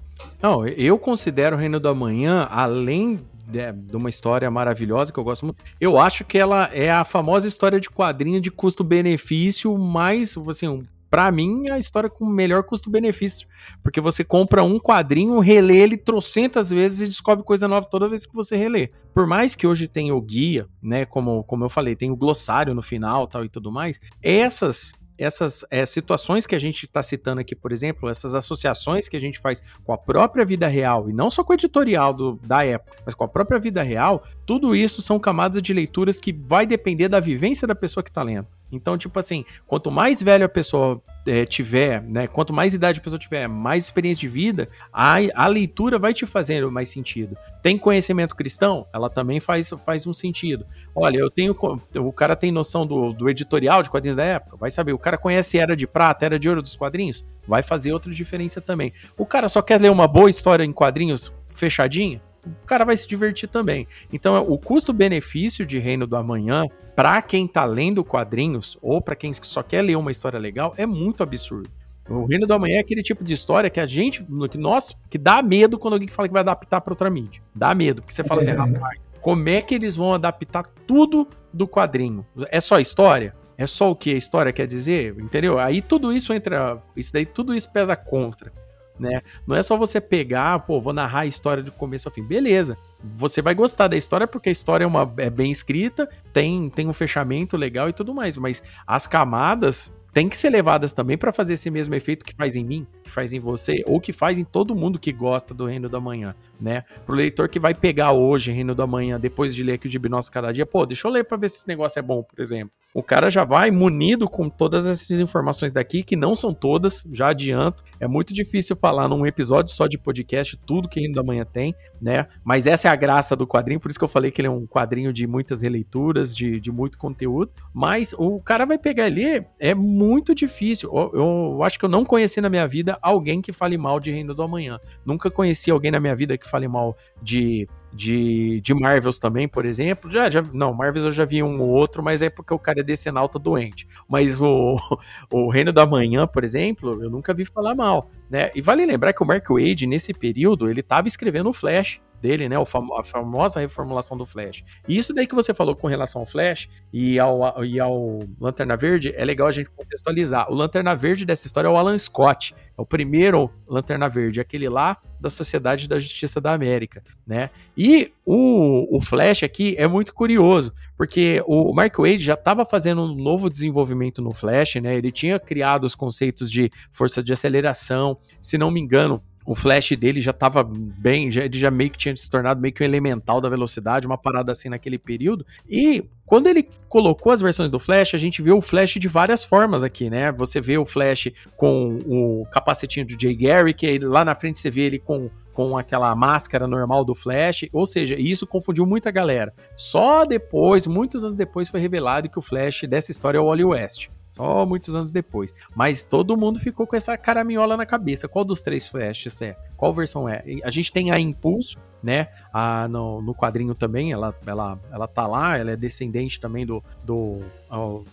Não, eu considero o Reino do Amanhã, além de, de, uma história maravilhosa que eu gosto muito, eu acho que ela é a famosa história de quadrinho de custo-benefício mais, assim, para mim, a história com melhor custo-benefício. Porque você compra um quadrinho, relê ele trocentas vezes e descobre coisa nova toda vez que você relê. Por mais que hoje tenha o guia, né? Como, como eu falei, tem o glossário no final tal e tudo mais, essas essas é, situações que a gente está citando aqui, por exemplo, essas associações que a gente faz com a própria vida real, e não só com o editorial do, da época, mas com a própria vida real, tudo isso são camadas de leituras que vai depender da vivência da pessoa que está lendo. Então, tipo assim, quanto mais velho a pessoa é, tiver, né? Quanto mais idade a pessoa tiver, mais experiência de vida, a, a leitura vai te fazendo mais sentido. Tem conhecimento cristão? Ela também faz, faz um sentido. Olha, eu tenho. O cara tem noção do, do editorial de quadrinhos da época, vai saber. O cara conhece Era de Prata, Era de Ouro dos quadrinhos, vai fazer outra diferença também. O cara só quer ler uma boa história em quadrinhos fechadinha? O cara vai se divertir também. Então, o custo-benefício de Reino do Amanhã, para quem tá lendo quadrinhos, ou para quem só quer ler uma história legal, é muito absurdo. O Reino do Amanhã é aquele tipo de história que a gente, que nós, que dá medo quando alguém fala que vai adaptar para outra mídia. Dá medo, porque você fala assim, rapaz, como é que eles vão adaptar tudo do quadrinho? É só história? É só o que a história quer dizer? Entendeu? Aí tudo isso entra, isso daí tudo isso pesa contra. Né? Não é só você pegar, pô, vou narrar a história do começo ao fim. Beleza. Você vai gostar da história porque a história é, uma, é bem escrita, tem, tem um fechamento legal e tudo mais, mas as camadas têm que ser levadas também para fazer esse mesmo efeito que faz em mim, que faz em você, ou que faz em todo mundo que gosta do Reino da Manhã, né? Pro leitor que vai pegar hoje Reino da Manhã, depois de ler aqui o de Nosso cada dia, pô, deixa eu ler para ver se esse negócio é bom, por exemplo o cara já vai munido com todas essas informações daqui, que não são todas, já adianto. É muito difícil falar num episódio só de podcast tudo que ele da manhã tem, né? Mas essa é a graça do quadrinho, por isso que eu falei que ele é um quadrinho de muitas releituras, de, de muito conteúdo. Mas o cara vai pegar ali, é muito difícil. Eu, eu, acho que eu não conheci na minha vida alguém que fale mal de Reino do Amanhã. Nunca conheci alguém na minha vida que fale mal de de, de Marvels também, por exemplo. Já, já, não, Marvels eu já vi um ou outro, mas é porque o cara é decenalta doente. Mas o, o Reino da Manhã, por exemplo, eu nunca vi falar mal, né? E vale lembrar que o Mark Wade, nesse período, ele estava escrevendo o Flash dele, né? a famosa reformulação do Flash. E isso daí que você falou com relação ao Flash e ao, e ao Lanterna Verde, é legal a gente contextualizar. O Lanterna Verde dessa história é o Alan Scott. É o primeiro Lanterna Verde, aquele lá da Sociedade da Justiça da América, né? E o, o Flash aqui é muito curioso, porque o Mark Wade já estava fazendo um novo desenvolvimento no Flash, né? Ele tinha criado os conceitos de força de aceleração, se não me engano, o flash dele já estava bem, já, ele já meio que tinha se tornado meio que um elemental da velocidade, uma parada assim naquele período. E quando ele colocou as versões do Flash, a gente vê o Flash de várias formas aqui, né? Você vê o Flash com o capacetinho do Jay Garrick, aí lá na frente você vê ele com com aquela máscara normal do Flash, ou seja, isso confundiu muita galera. Só depois, muitos anos depois, foi revelado que o Flash dessa história é o Wally West. Só muitos anos depois. Mas todo mundo ficou com essa caraminhola na cabeça. Qual dos três flashes é? Qual versão é? A gente tem a Impulso, né? A, no, no quadrinho também, ela, ela, ela tá lá, ela é descendente também do, do,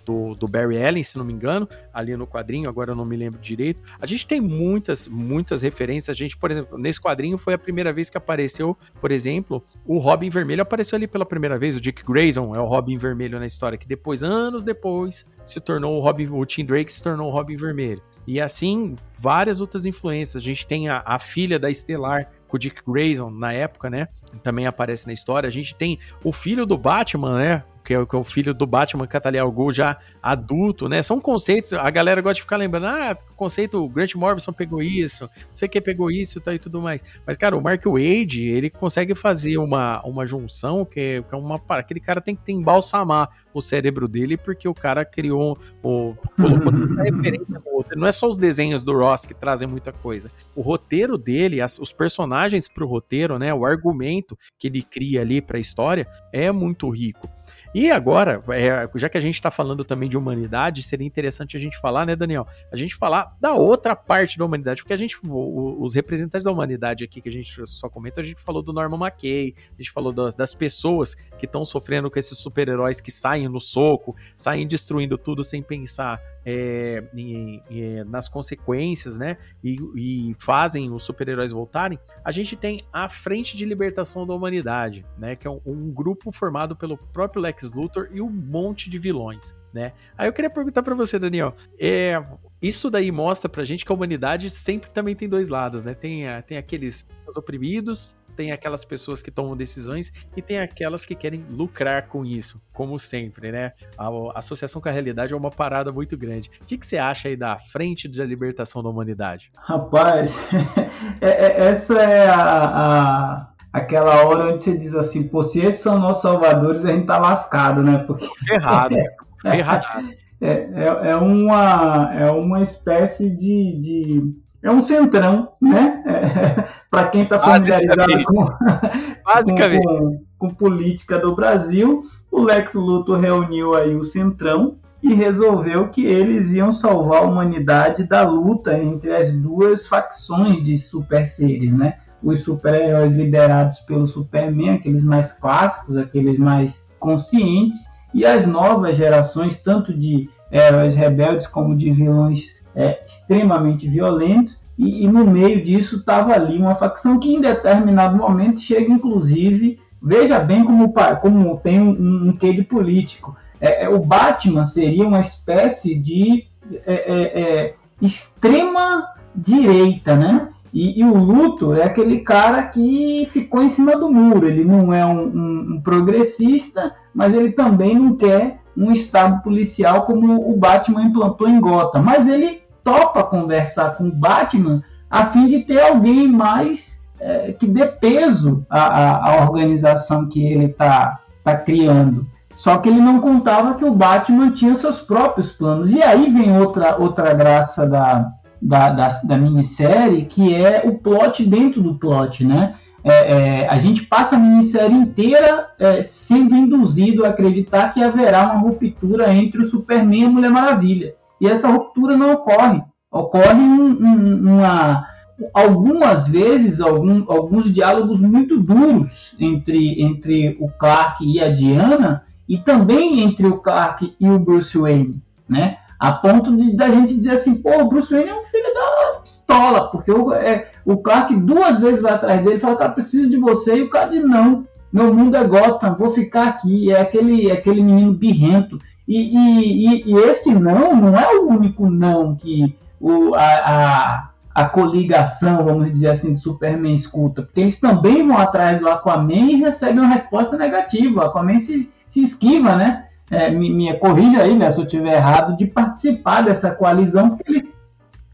do, do, Barry Allen, se não me engano, ali no quadrinho, agora eu não me lembro direito. A gente tem muitas, muitas referências. A gente, por exemplo, nesse quadrinho foi a primeira vez que apareceu, por exemplo, o Robin Vermelho apareceu ali pela primeira vez. O Dick Grayson é o Robin Vermelho na história, que depois, anos depois, se tornou o Robin, o Tim Drake se tornou o Robin Vermelho. E assim, várias outras influências. A gente tem a, a filha da Estelar, com o Dick Grayson na época, né? Também aparece na história. A gente tem o filho do Batman, né? Que é, que é o filho do Batman, Catalia Gol, já adulto, né? São conceitos, a galera gosta de ficar lembrando, ah, conceito, o Grant Morrison pegou isso, não sei quem pegou isso tá, e tudo mais. Mas, cara, o Mark Wade, ele consegue fazer uma, uma junção que, que é uma. Aquele cara tem que embalsamar o cérebro dele, porque o cara criou o. colocou referência no outro. Não é só os desenhos do Ross que trazem muita coisa. O roteiro dele, as, os personagens pro roteiro, né? O argumento que ele cria ali pra história é muito rico. E agora, é, já que a gente está falando também de humanidade, seria interessante a gente falar, né, Daniel? A gente falar da outra parte da humanidade, porque a gente, o, os representantes da humanidade aqui que a gente só comenta, a gente falou do Norman McKay, a gente falou das, das pessoas que estão sofrendo com esses super-heróis que saem no soco, saem destruindo tudo sem pensar é, em, nas consequências, né? E, e fazem os super-heróis voltarem. A gente tem a Frente de Libertação da Humanidade, né? Que é um, um grupo formado pelo próprio Lex Luthor e um monte de vilões, né? Aí eu queria perguntar para você, Daniel, é, isso daí mostra pra gente que a humanidade sempre também tem dois lados, né? Tem, tem aqueles oprimidos tem aquelas pessoas que tomam decisões e tem aquelas que querem lucrar com isso, como sempre, né? A, a associação com a realidade é uma parada muito grande. O que, que você acha aí da frente da libertação da humanidade? Rapaz, é, é, essa é a, a, aquela hora onde você diz assim, pô, se esses são nossos salvadores, a gente tá lascado, né? Porque... Ferrado, ferrado. É, é, é, uma, é uma espécie de, de é um centrão, né? É, Para quem está familiarizado com, com, com, política do Brasil, o Lex Luthor reuniu aí o centrão e resolveu que eles iam salvar a humanidade da luta entre as duas facções de super seres, né? Os super-heróis liderados pelo Superman, aqueles mais clássicos, aqueles mais conscientes, e as novas gerações, tanto de heróis rebeldes como de vilões é, extremamente violento, e, e, no meio disso estava ali uma facção que em determinado momento chega, inclusive, veja bem como, como tem um, um quê de político. É, é, o Batman seria uma espécie de é, é, é extrema direita, né? E, e, o Luthor é aquele cara que ficou em cima do muro. Ele não é um, um, um progressista, mas ele também não quer um estado policial como o Batman implantou em Gotham. Mas ele topa conversar com o Batman a fim de ter alguém mais é, que dê peso à, à, organização que ele está tá criando. Só que ele não contava que o Batman tinha seus próprios planos. E aí vem outra, outra graça da, da, da, da minissérie, que é o plot dentro do plot, né? É, é, a gente passa a minissérie inteira é, sendo induzido a acreditar que haverá uma ruptura entre o Superman e a Mulher Maravilha. E essa ruptura não ocorre. Ocorre um, um, uma, algumas vezes algum, alguns diálogos muito duros entre, entre o Clark e a Diana e também entre o Clark e o Bruce Wayne, né? A ponto de da gente dizer assim, pô, o Bruce Wayne é um filho da pistola, porque o, é, o Clark duas vezes vai atrás dele e fala, cara, preciso de você, e o cara diz, não, meu mundo é Gotham, vou ficar aqui, é aquele, é aquele menino birrento. E, e, e, esse não, não é o único não que o, a, a, a, coligação, vamos dizer assim, do Superman escuta, porque eles também vão atrás do Aquaman e recebem uma resposta negativa. O Aquaman se, se esquiva, né? é, me, me corrija aí, né, se eu estiver errado, de participar dessa coalizão, porque eles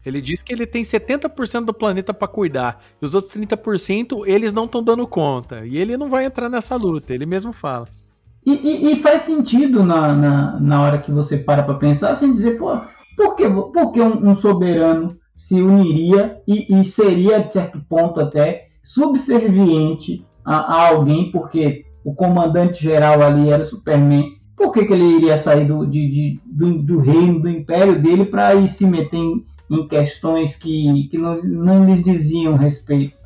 ele diz que ele tem 70% do planeta para cuidar. E os outros 30% eles não estão dando conta. E ele não vai entrar nessa luta, ele mesmo fala. E, e, e faz sentido na, na, na, hora que você para para pensar, sem dizer, pô, por que, por que um, um soberano se uniria e, e, seria, de certo ponto, até subserviente a, a alguém, porque o comandante geral ali era o Superman por que, que ele iria sair do, de, de, do, do, reino, do império dele, para ir se meter em, em questões que, que não, não, lhes diziam respeito?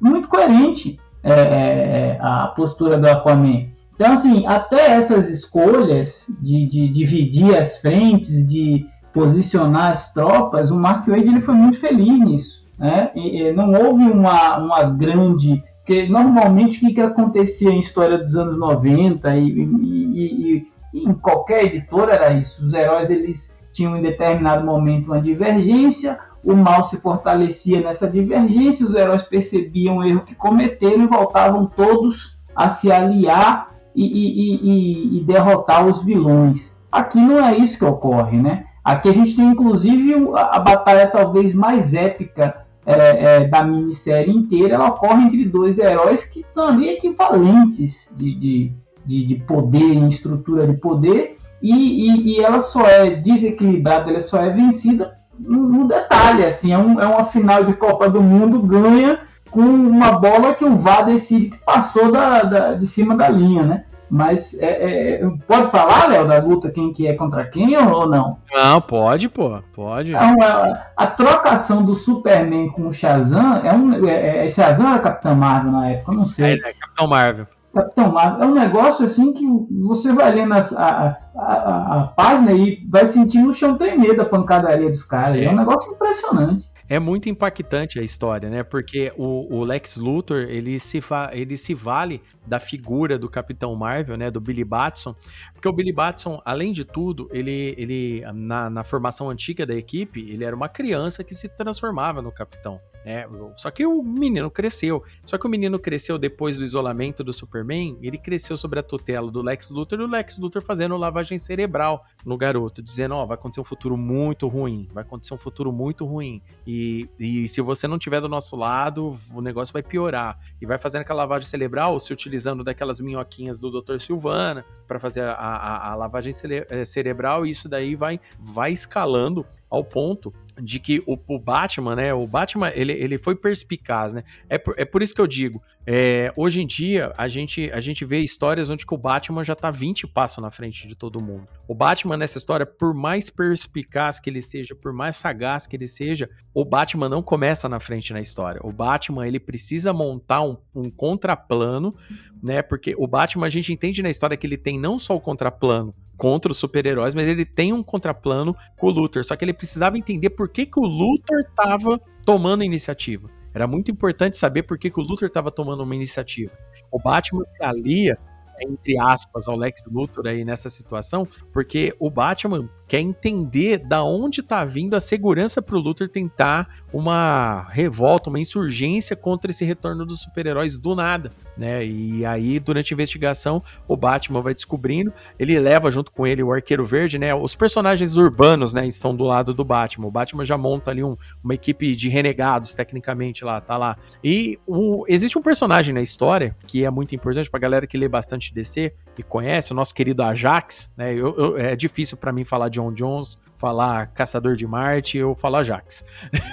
Muito coerente é, é, a postura do Aquaman. Então, assim, até essas escolhas de, de dividir as frentes, de posicionar as tropas, o Mark Wade ele foi muito feliz nisso. Né? E não houve uma, uma grande porque normalmente o que, que acontecia em história dos anos 90 e, e, e, em qualquer editora era isso. Os heróis eles tinham em determinado momento uma divergência, o mal se fortalecia nessa divergência, os heróis percebiam o erro que cometeram e voltavam todos a se aliar e, e, e, derrotar os vilões. Aqui não é isso que ocorre, né? Aqui a gente tem inclusive a, batalha talvez mais épica é, é, da minissérie inteira. Ela ocorre entre dois heróis que são ali equivalentes de, de de, de poder, em estrutura de poder, e, e, e, ela só é desequilibrada, ela só é vencida no, detalhe, assim, é, um, é uma final de Copa do Mundo, ganha com uma bola que o VAR decide que passou da, da de cima da linha, né? Mas é, é, pode falar, Léo, da luta quem que é contra quem ou não? Não, pode, pô, pode. Então, a, a trocação do Superman com o Shazam é um. É, é Shazam era Capitão Marvel na época? Eu não sei. É, é Capitão Marvel. Capitão Marvel. É um negócio assim que você vai lendo a, a, a, a página e vai sentindo o chão tremer da pancadaria dos caras. É. é um negócio impressionante. É muito impactante a história, né? Porque o, o Lex Luthor, ele se, ele se vale da figura do Capitão Marvel, né? Do Billy Batson. Porque o Billy Batson, além de tudo, ele, ele na, na formação antiga da equipe, ele era uma criança que se transformava no Capitão. É, só que o menino cresceu. Só que o menino cresceu depois do isolamento do Superman, ele cresceu sobre a tutela do Lex Luthor e o Lex Luthor fazendo lavagem cerebral no garoto, dizendo: Ó, oh, vai acontecer um futuro muito ruim, vai acontecer um futuro muito ruim. E, e se você não tiver do nosso lado, o negócio vai piorar. E vai fazendo aquela lavagem cerebral, se utilizando daquelas minhoquinhas do Dr. Silvana para fazer a, a, a lavagem cere eh, cerebral, e isso daí vai, vai escalando ao ponto de que o, o, Batman, né? O Batman, ele, ele foi perspicaz, né? É por, é por isso que eu digo, é, hoje em dia, a gente, a gente vê histórias onde o Batman já tá 20 passos na frente de todo mundo. O Batman nessa história, por mais perspicaz que ele seja, por mais sagaz que ele seja, o Batman não começa na frente na história. O Batman, ele precisa montar um, um contraplano, né? Porque o Batman, a gente entende na história que ele tem não só o contraplano, contra os super-heróis, mas ele tem um contraplano com o Luthor. Só que ele precisava entender por que, que o Luthor estava tomando iniciativa. Era muito importante saber por que, que o Luthor estava tomando uma iniciativa. O Batman se alia entre aspas, ao Lex Luthor aí nessa situação, porque o Batman quer entender da onde está vindo a segurança para o Luthor tentar uma revolta, uma insurgência contra esse retorno dos super-heróis do nada, né? E aí, durante a investigação, o Batman vai descobrindo, ele leva junto com ele o Arqueiro Verde, né? Os personagens urbanos, né, estão do lado do Batman. O Batman já monta ali um, uma equipe de renegados, tecnicamente, lá, tá lá. E o, existe um personagem na história que é muito importante pra galera que lê bastante DC, e conhece, o nosso querido Ajax, né? Eu, eu, é difícil para mim falar John Jones, falar Caçador de Marte ou falar Ajax.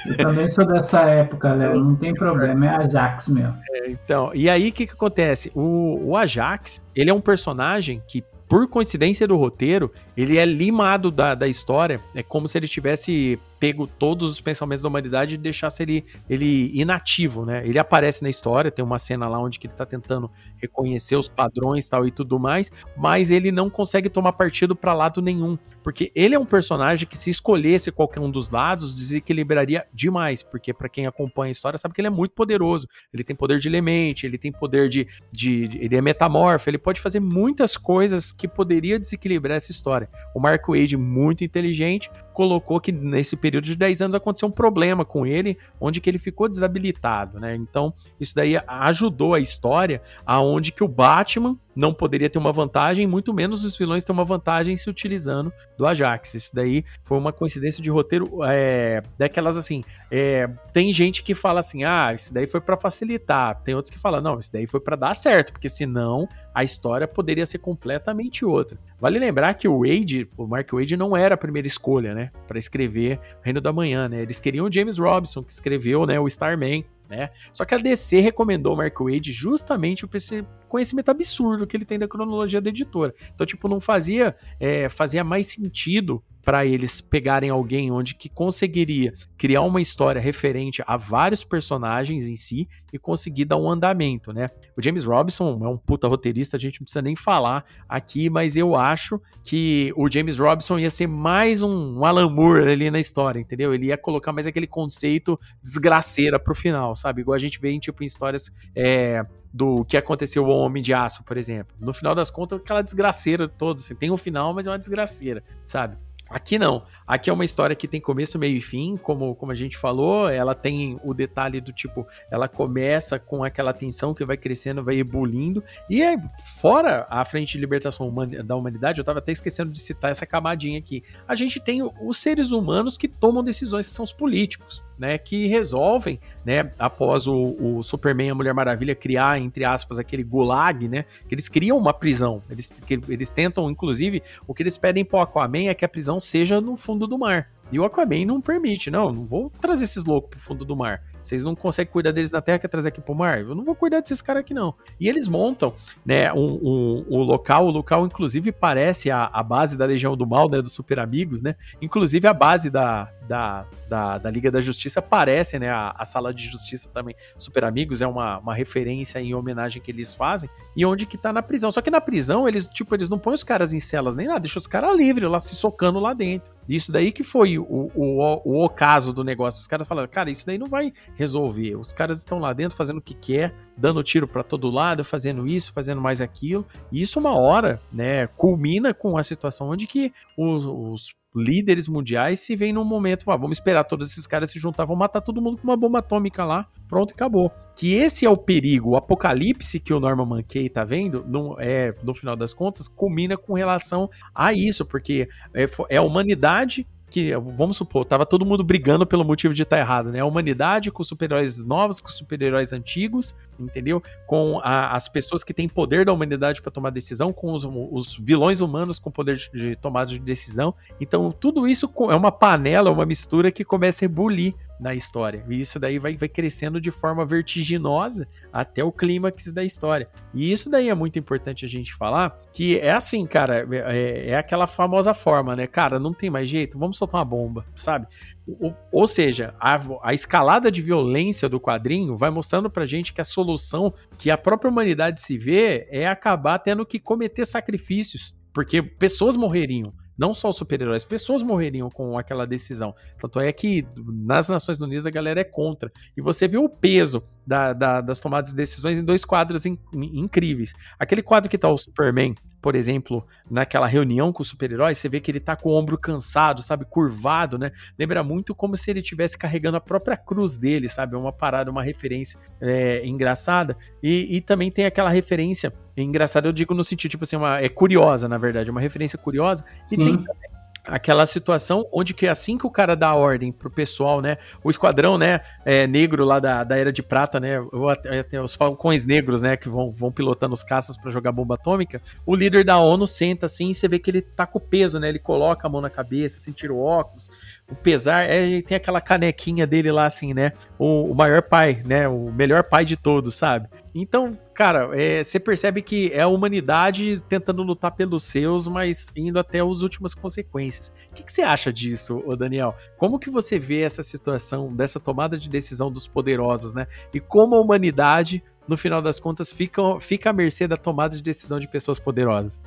Eu também sou dessa época, Léo, não tem problema, é Ajax mesmo. É, então, e aí o que, que acontece? O, o Ajax, ele é um personagem que por coincidência do roteiro, ele é limado da, da história. É como se ele tivesse pego todos os pensamentos da humanidade e deixasse ele, ele inativo, né? Ele aparece na história, tem uma cena lá onde ele tá tentando reconhecer os padrões tal e tudo mais, mas ele não consegue tomar partido para lado nenhum, porque ele é um personagem que se escolhesse qualquer um dos lados, desequilibraria demais, porque para quem acompanha a história sabe que ele é muito poderoso, ele tem poder de elemente, ele tem poder de, de ele é metamorfo, ele pode fazer muitas coisas que poderia desequilibrar essa história. O Mark Wade, muito inteligente, colocou que nesse período de 10 anos aconteceu um problema com ele, onde que ele ficou desabilitado, né? Então, isso daí ajudou a história aonde que o Batman não poderia ter uma vantagem, muito menos os vilões ter uma vantagem se utilizando do Ajax. Isso daí foi uma coincidência de roteiro é, daquelas assim. É, tem gente que fala assim, ah, isso daí foi para facilitar. Tem outros que falam, não, isso daí foi para dar certo, porque senão a história poderia ser completamente outra. Vale lembrar que o Wade, o Mark Wade não era a primeira escolha, né, para escrever Reino da Manhã, né? Eles queriam o James Robinson, que escreveu, né, o Starman. Né? Só que a DC recomendou o Mark Wade justamente por esse conhecimento absurdo que ele tem da cronologia da editora. Então, tipo, não fazia, é, fazia mais sentido para eles pegarem alguém onde que conseguiria criar uma história referente a vários personagens em si e conseguir dar um andamento, né? O James Robinson é um puta roteirista, a gente não precisa nem falar aqui, mas eu acho que o James Robinson ia ser mais um, um Alan Moore ali na história, entendeu? Ele ia colocar mais aquele conceito desgraceira pro final, sabe? Igual a gente vê em, tipo, em histórias é, do que aconteceu ao Homem de Aço, por exemplo. No final das contas, aquela desgraceira toda, assim, tem um final, mas é uma desgraceira, sabe? Aqui não. Aqui é uma história que tem começo, meio e fim, como, como a gente falou. Ela tem o detalhe do tipo, ela começa com aquela tensão que vai crescendo, vai ebulindo. E é, fora a frente de libertação da humanidade, eu tava até esquecendo de citar essa camadinha aqui. A gente tem os seres humanos que tomam decisões, que são os políticos né, que resolvem, né, após o, o, Superman e a Mulher Maravilha criar, entre aspas, aquele gulag, né, que eles criam uma prisão. Eles, que, eles tentam, inclusive, o que eles pedem pro Aquaman é que a prisão seja no fundo do mar. E o Aquaman não permite, não, não vou trazer esses loucos pro fundo do mar. Vocês não conseguem cuidar deles na Terra, quer trazer aqui pro mar? Eu não vou cuidar desses caras aqui, não. E eles montam, né, um, um, um, local, o local, inclusive, parece a, a base da Legião do Mal, né, dos Super Amigos, né? Inclusive, a base da, da, da, da Liga da Justiça parece, né? A, a, Sala de Justiça também. Super Amigos é uma, uma referência em homenagem que eles fazem. E onde que tá na prisão. Só que na prisão, eles, tipo, eles não põem os caras em celas nem nada, deixam os caras livres lá se socando lá dentro. Isso daí que foi o, o, o, ocaso do negócio. Os caras falaram, cara, isso daí não vai resolver. Os caras estão lá dentro fazendo o que quer, dando tiro para todo lado, fazendo isso, fazendo mais aquilo. E isso uma hora, né, culmina com a situação onde que os, os líderes mundiais se veem num momento, ah, vamos esperar todos esses caras se juntar, vão matar todo mundo com uma bomba atômica lá, pronto, acabou. Que esse é o perigo, o apocalipse que o Norman Mankey tá vendo, no, é, no final das contas, culmina com relação a isso, porque é, é a humanidade que, vamos supor, tava todo mundo brigando pelo motivo de estar tá errado, né? A humanidade com super-heróis novos, com super-heróis antigos, entendeu? Com a, as pessoas que têm poder da humanidade para tomar decisão, com os, os, vilões humanos com poder de, de tomada de decisão. Então, tudo isso é uma panela, uma mistura que começa a ebulir na história. E isso daí vai, vai crescendo de forma vertiginosa até o clímax da história. E isso daí é muito importante a gente falar, que é assim, cara, é, é aquela famosa forma, né? Cara, não tem mais jeito, vamos soltar uma bomba, sabe? Ou, ou seja, a, a, escalada de violência do quadrinho vai mostrando pra gente que a solução que a própria humanidade se vê é acabar tendo que cometer sacrifícios, porque pessoas morreriam Não só os super-heróis, pessoas morreriam com aquela decisão. Tanto é que nas Nações Unidas a galera é contra. E você vê o peso da, da, das tomadas de decisões em dois quadros in, in, incríveis. Aquele quadro que tá o Superman, por exemplo, naquela reunião com os super-heróis, você vê que ele tá com o ombro cansado, sabe, curvado, né? Lembra muito como se ele estivesse carregando a própria cruz dele, sabe? É uma parada, uma referência é, engraçada. E, e também tem aquela referência engraçada, eu digo no sentido, tipo assim, uma, é curiosa, na verdade, uma referência curiosa. E Sim. tem também aquela situação onde que assim que o cara dá a ordem pro pessoal, né, o esquadrão, né, é, negro lá da, da Era de Prata, né, até, os falcões negros, né, que vão, vão pilotando os caças para jogar bomba atômica, o líder da ONU senta assim e você vê que ele tá com peso, né, ele coloca a mão na cabeça, assim, o óculos, o pesar, é, tem aquela canequinha dele lá, assim, né, o, o maior pai, né, o melhor pai de todos, sabe? Então, cara, é, você percebe que é a humanidade tentando lutar pelos seus, mas indo até as últimas consequências. O que, que você acha disso, ô Daniel? Como que você vê essa situação, dessa tomada de decisão dos poderosos, né? E como a humanidade, no final das contas, fica, fica à mercê da tomada de decisão de pessoas poderosas?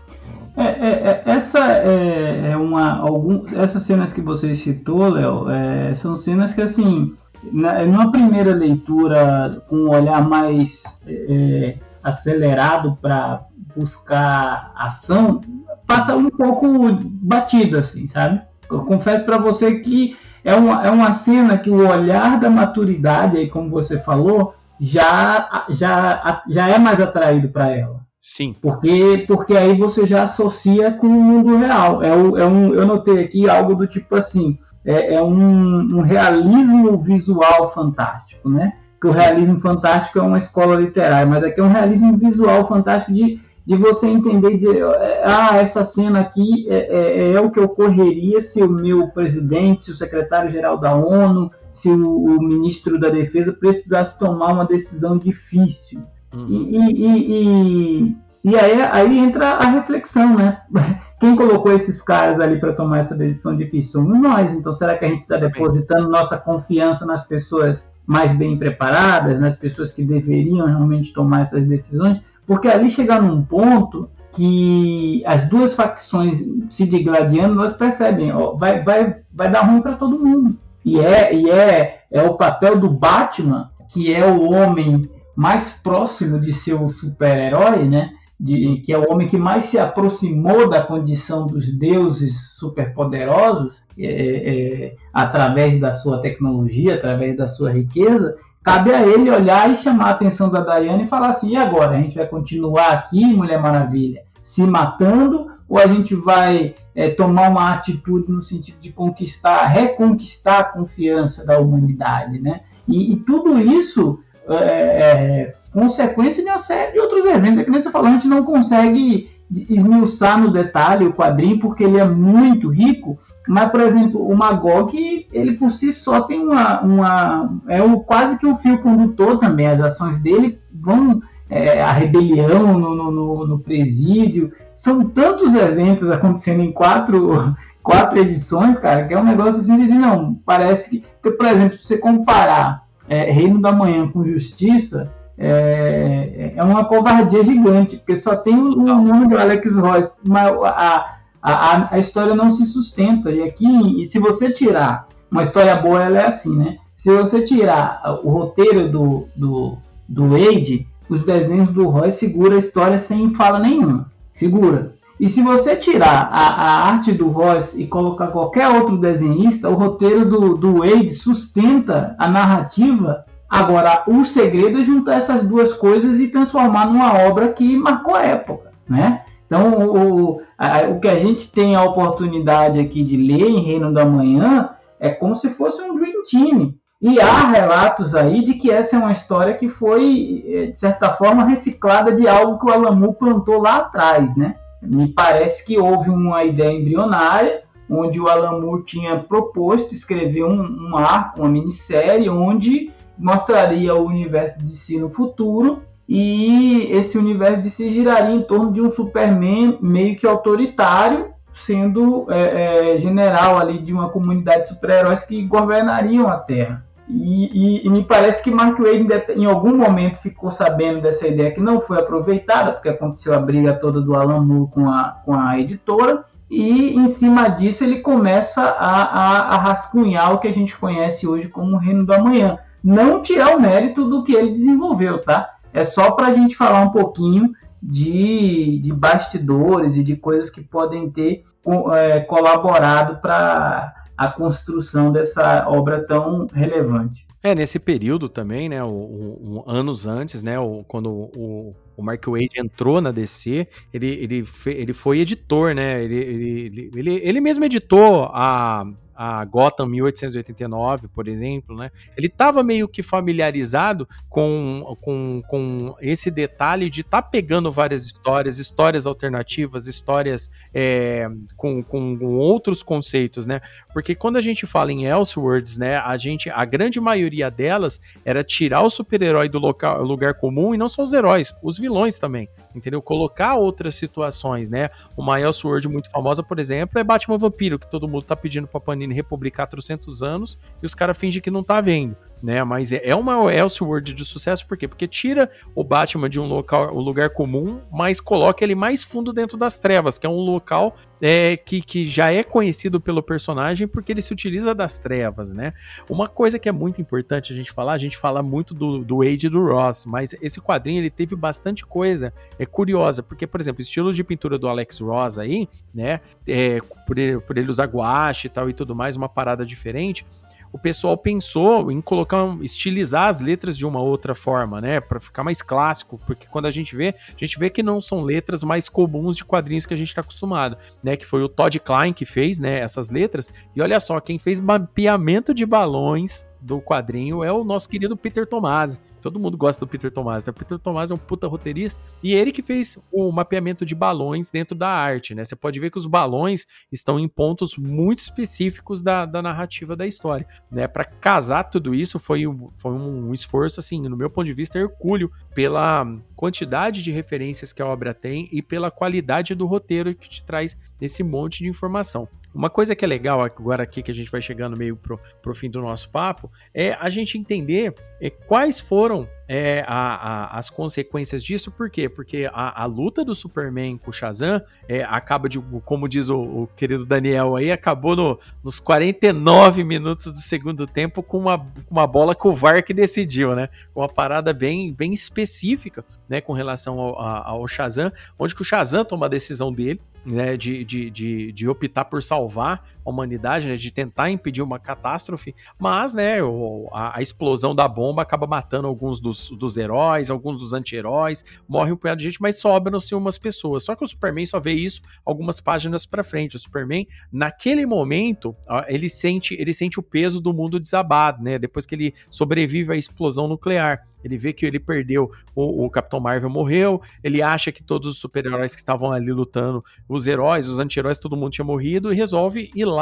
É, é, é, essa é, é, uma. Algum, essas cenas que você citou, Léo, é, são cenas que assim na, numa primeira leitura, com um olhar mais é, acelerado para buscar ação, passa um pouco batido, assim, sabe? Eu confesso para você que é uma, é uma cena que o olhar da maturidade, aí como você falou, já, já, já é mais atraído para ela. Sim. Porque, porque aí você já associa com o mundo real. É, o, é um, eu notei aqui algo do tipo assim: é, é um, um, realismo visual fantástico, né? Que o realismo fantástico é uma escola literária, mas aqui é um realismo visual fantástico de, de você entender e dizer, ah, essa cena aqui é, é, é, o que ocorreria se o meu presidente, se o secretário-geral da ONU, se o, o, ministro da Defesa precisasse tomar uma decisão difícil. Uhum. E, e, e, e, aí, aí entra a reflexão, né? Quem colocou esses caras ali para tomar essa decisão difícil somos nós. Então, será que a gente está depositando nossa confiança nas pessoas mais bem preparadas, nas pessoas que deveriam realmente tomar essas decisões? Porque ali chegar num ponto que as duas facções se digladiando, elas percebem, ó, vai, vai, vai dar ruim para todo mundo. E é, e é, é o papel do Batman, que é o homem mais próximo de ser super-herói, né? De, que é o homem que mais se aproximou da condição dos deuses superpoderosos é, é, através da sua tecnologia, através da sua riqueza, cabe a ele olhar e chamar a atenção da Diana e falar assim: e agora? A gente vai continuar aqui, Mulher Maravilha, se matando? Ou a gente vai é, tomar uma atitude no sentido de conquistar, reconquistar a confiança da humanidade, né? E, e tudo isso é, é, consequência de uma série de outros eventos. É que nem você falou, a gente não consegue esmiuçar no detalhe o quadrinho porque ele é muito rico, mas, por exemplo, o Magog, ele por si só tem uma. uma é quase que um fio condutor também. As ações dele vão. É, a rebelião no, no, no, presídio. São tantos eventos acontecendo em quatro, quatro edições, cara, que é um negócio assim, de não, parece que. Por exemplo, se você comparar é, Reino da Manhã com Justiça, é, é uma covardia gigante, porque só tem o nome do Alex Royce, mas a, a, a, história não se sustenta. E aqui, e se você tirar, uma história boa ela é assim, né? Se você tirar o roteiro do, do, do Wade, os desenhos do Roy segura a história sem fala nenhuma. Segura. E se você tirar a, a arte do Royce e colocar qualquer outro desenhista, o roteiro do, do Wade sustenta a narrativa. Agora, o segredo é juntar essas duas coisas e transformar numa obra que marcou a época, né? Então, o, a, o que a gente tem a oportunidade aqui de ler em Reino da Manhã é como se fosse um Dream Team. E há relatos aí de que essa é uma história que foi, eh, de certa forma, reciclada de algo que o Alamu plantou lá atrás, né? Me parece que houve uma ideia embrionária, onde o Alan Moore tinha proposto escrever um, um arco, uma minissérie, onde mostraria o universo de si no futuro e esse universo de si giraria em torno de um Superman meio que autoritário, sendo é, é, general ali de uma comunidade de super-heróis que governariam a Terra. E, e, e, me parece que Mark Wade em algum momento ficou sabendo dessa ideia que não foi aproveitada, porque aconteceu a briga toda do Alan Moore com a, com a editora, e em cima disso ele começa a, a, a rascunhar o que a gente conhece hoje como o Reino do Amanhã. Não tirar o mérito do que ele desenvolveu, tá? É só para a gente falar um pouquinho de, de bastidores e de coisas que podem ter é, colaborado para a construção dessa obra tão relevante. É, nesse período também, né, o, anos antes, né, o, quando o, o Mark Wade entrou na DC, ele, ele, ele foi editor, né, ele, ele, ele, ele mesmo editou a, a Gotham 1889, por exemplo, né? Ele estava meio que familiarizado com, com, com esse detalhe de estar tá pegando várias histórias, histórias alternativas, histórias é, com, com, com, outros conceitos, né? Porque quando a gente fala em Elseworlds, né, a gente, a grande maioria delas era tirar o super-herói do local, lugar comum e não só os heróis, os vilões também entendeu? Colocar outras situações, né? Uma Elseworld muito famosa, por exemplo, é Batman Vampiro, que todo mundo tá pedindo pra Panini republicar 300 anos e os caras fingem que não tá vendo né? Mas é, é uma Elseworld de sucesso, por quê? Porque tira o Batman de um local, um lugar comum, mas coloca ele mais fundo dentro das trevas, que é um local é, que, que já é conhecido pelo personagem porque ele se utiliza das trevas, né? Uma coisa que é muito importante a gente falar, a gente fala muito do, do Age e do Ross, mas esse quadrinho ele teve bastante coisa é curiosa, porque, por exemplo, o estilo de pintura do Alex Ross aí, né? É, por, ele, por ele usar guache e tal e tudo mais, uma parada diferente o pessoal pensou em colocar, estilizar as letras de uma outra forma, né, para ficar mais clássico, porque quando a gente vê, a gente vê que não são letras mais comuns de quadrinhos que a gente está acostumado, né, que foi o Todd Klein que fez, né, essas letras. E olha só, quem fez mapeamento de balões do quadrinho é o nosso querido Peter Tomasi. Todo mundo gosta do Peter Tomás, né? O Peter Tomás é um puta roteirista e ele que fez o mapeamento de balões dentro da arte, né? Você pode ver que os balões estão em pontos muito específicos da, da narrativa da história, né? Para casar tudo isso foi, foi um esforço, assim, no meu ponto de vista, hercúleo pela quantidade de referências que a obra tem e pela qualidade do roteiro que te traz esse monte de informação. Uma coisa que é legal agora aqui, que a gente vai chegando meio pro, pro fim do nosso papo, é a gente entender é, quais foram é, a, a, as consequências disso, por quê? Porque a, a luta do Superman com o Shazam é, acaba de, como diz o, o querido Daniel aí, acabou no, nos 49 minutos do segundo tempo com uma, uma bola que o VAR que decidiu, né? Uma parada bem, bem específica, né, com relação ao, ao Shazam, onde que o Shazam toma a decisão dele, né, de, de, de, de, optar por salvar humanidade, né, de tentar impedir uma catástrofe, mas né, o, a, a, explosão da bomba acaba matando alguns dos, dos heróis, alguns dos anti-heróis, morre um punhado de gente, mas sobram-se umas pessoas. Só que o Superman só vê isso algumas páginas para frente. O Superman, naquele momento, ele sente, ele sente o peso do mundo desabado, né? Depois que ele sobrevive à explosão nuclear. Ele vê que ele perdeu, o, o Capitão Marvel morreu, ele acha que todos os super-heróis que estavam ali lutando, os heróis, os anti-heróis, todo mundo tinha morrido e resolve ir lá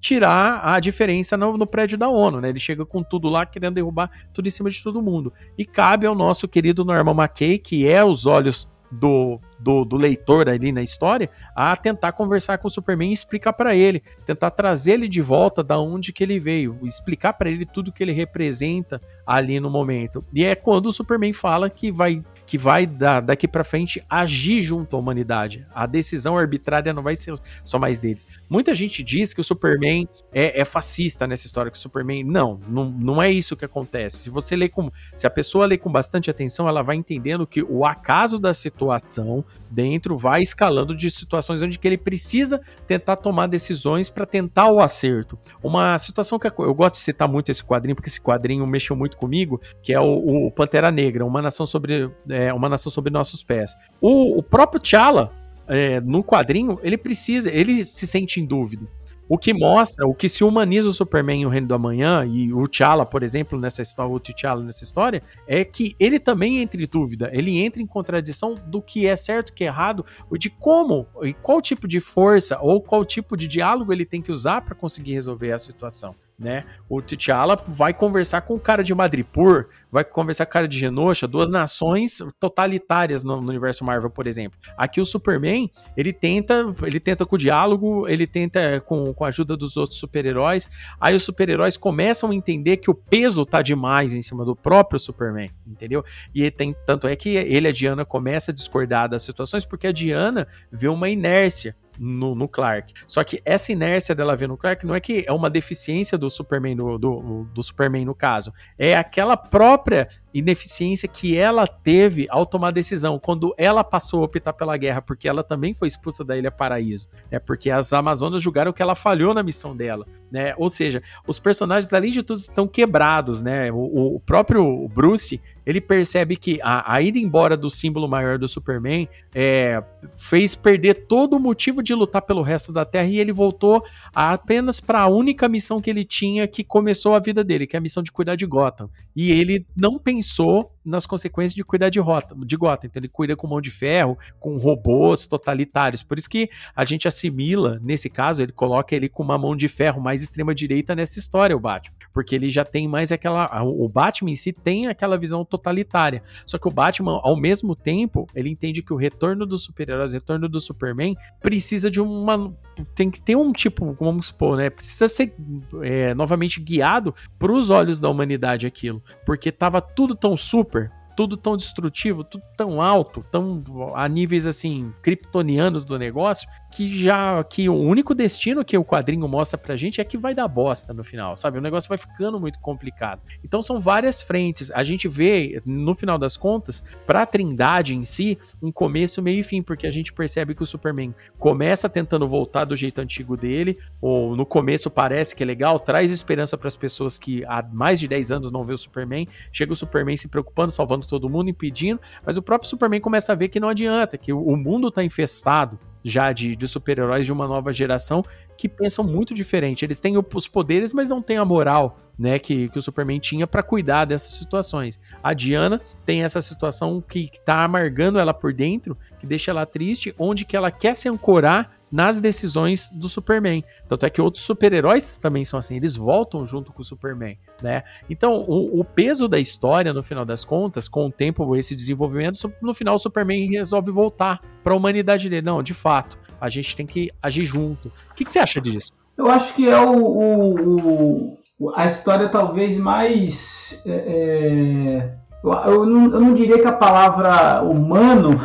tirar a diferença no, no, prédio da ONU, né? Ele chega com tudo lá, querendo derrubar tudo em cima de todo mundo. E cabe ao nosso querido Norman McKay, que é os olhos do, do, do, leitor ali na história, a tentar conversar com o Superman e explicar para ele, tentar trazer ele de volta da onde que ele veio, explicar para ele tudo que ele representa ali no momento. E é quando o Superman fala que vai que vai da, daqui para frente agir junto à humanidade. A decisão arbitrária não vai ser só mais deles. Muita gente diz que o Superman é, é fascista nessa história, que o Superman. Não, não, não é isso que acontece. Se você lê com. Se a pessoa lê com bastante atenção, ela vai entendendo que o acaso da situação dentro vai escalando de situações onde que ele precisa tentar tomar decisões para tentar o acerto. Uma situação que eu gosto de citar muito esse quadrinho, porque esse quadrinho mexeu muito comigo, que é o, o Pantera Negra, uma nação sobre. É, é, uma nação sob nossos pés. O, o próprio T'Challa, é, no quadrinho, ele precisa, ele se sente em dúvida. O que mostra, o que se humaniza o Superman e o Reino do Amanhã, e o T'Challa, por exemplo, nessa história, o T'Challa nessa história, é que ele também entra em dúvida, ele entra em contradição do que é certo, que é errado, de como, e qual tipo de força, ou qual tipo de diálogo ele tem que usar para conseguir resolver a situação né? O T'Challa vai conversar com o cara de Madripoor, vai conversar com cara de Genosha, duas nações totalitárias no, no, universo Marvel, por exemplo. Aqui o Superman, ele tenta, ele tenta com o diálogo, ele tenta com, com a ajuda dos outros super-heróis. Aí os super-heróis começam a entender que o peso tá demais em cima do próprio Superman, entendeu? E tem tanto é que ele a Diana começa a discordar das situações porque a Diana vê uma inércia no, no, Clark. Só que essa inércia dela ver no Clark não é que é uma deficiência do Superman no, do, do Superman no caso. É aquela própria ineficiência que ela teve ao tomar decisão quando ela passou a optar pela guerra, porque ela também foi expulsa da Ilha Paraíso. É porque as Amazonas julgaram que ela falhou na missão dela, né? Ou seja, os personagens além de tudo estão quebrados, né? O, o próprio Bruce ele percebe que a, a ida embora do símbolo maior do Superman é, fez perder todo o motivo de lutar pelo resto da Terra e ele voltou apenas para a única missão que ele tinha que começou a vida dele, que é a missão de cuidar de Gotham. E ele não pensou nas consequências de cuidar de, rota, de Gotham. Então ele cuida com mão de ferro, com robôs totalitários. Por isso que a gente assimila, nesse caso, ele coloca ele com uma mão de ferro mais extrema-direita nessa história, o Batman. Porque ele já tem mais aquela. O Batman em si tem aquela visão totalitária. Só que o Batman, ao mesmo tempo, ele entende que o retorno dos super-heróis, o retorno do Superman, precisa de uma. Tem que ter um tipo, vamos supor, né? Precisa ser é, novamente guiado para os olhos da humanidade aquilo. Porque tava tudo tão super tudo tão destrutivo, tudo tão alto, tão a níveis assim kryptonianos do negócio, que já que o único destino que o quadrinho mostra pra gente é que vai dar bosta no final, sabe? O negócio vai ficando muito complicado. Então são várias frentes. A gente vê no final das contas, pra Trindade em si, um começo, meio e fim, porque a gente percebe que o Superman começa tentando voltar do jeito antigo dele, ou no começo parece que é legal, traz esperança para as pessoas que há mais de 10 anos não vê o Superman, chega o Superman se preocupando, salvando todo mundo, impedindo, mas o próprio Superman começa a ver que não adianta, que o mundo tá infestado já de, de super-heróis de uma nova geração que pensam muito diferente. Eles têm os poderes, mas não têm a moral, né, que, que o Superman tinha para cuidar dessas situações. A Diana tem essa situação que, que tá amargando ela por dentro, que deixa ela triste, onde que ela quer se ancorar nas decisões do Superman. Tanto é que outros super-heróis também são assim, eles voltam junto com o Superman, né? Então, o, o, peso da história, no final das contas, com o tempo, esse desenvolvimento, no final o Superman resolve voltar para a humanidade dele. Não, de fato, a gente tem que agir junto. O que, que você acha disso? Eu acho que é o, o, o a história talvez mais. É, é eu, eu, não, eu não diria que a palavra humano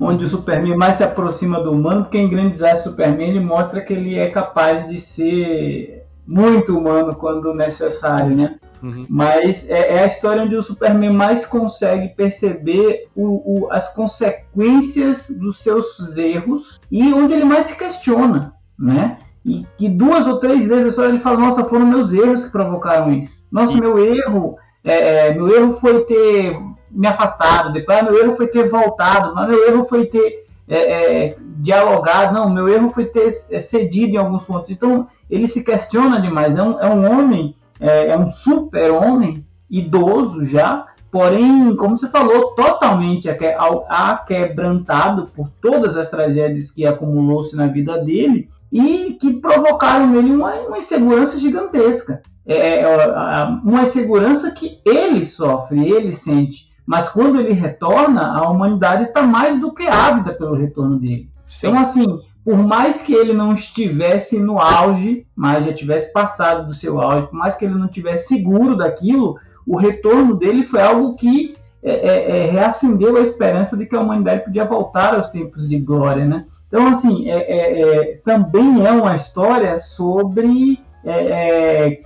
onde o Superman mais se aproxima do humano, porque em Grandes Astros Superman ele mostra que ele é capaz de ser muito humano quando necessário, né? Uhum. Mas é, é, a história onde o Superman mais consegue perceber o, o, as consequências dos seus erros e onde ele mais se questiona, né? E que duas ou três vezes a história ele fala: Nossa, foram meus erros que provocaram isso. Nossa, e... meu erro, é, é, meu erro foi ter me afastado, depois ah, meu erro foi ter voltado, mas meu erro foi ter é, é, dialogado, não, meu erro foi ter é, cedido em alguns pontos. Então ele se questiona demais. É um, é um homem, é, é um super-homem, idoso já, porém, como você falou, totalmente aquebrantado por todas as tragédias que acumulou-se na vida dele e que provocaram nele uma, uma insegurança gigantesca. É, é uma insegurança que ele sofre, ele sente. Mas quando ele retorna, a humanidade está mais do que ávida pelo retorno dele. Sim. Então, assim, por mais que ele não estivesse no auge, mas já tivesse passado do seu auge, por mais que ele não tivesse seguro daquilo, o retorno dele foi algo que é, é, é, reacendeu a esperança de que a humanidade podia voltar aos tempos de glória, né? Então, assim, é, é, é também é uma história sobre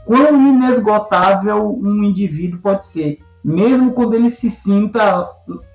quão inesgotável um indivíduo pode ser mesmo quando ele se sinta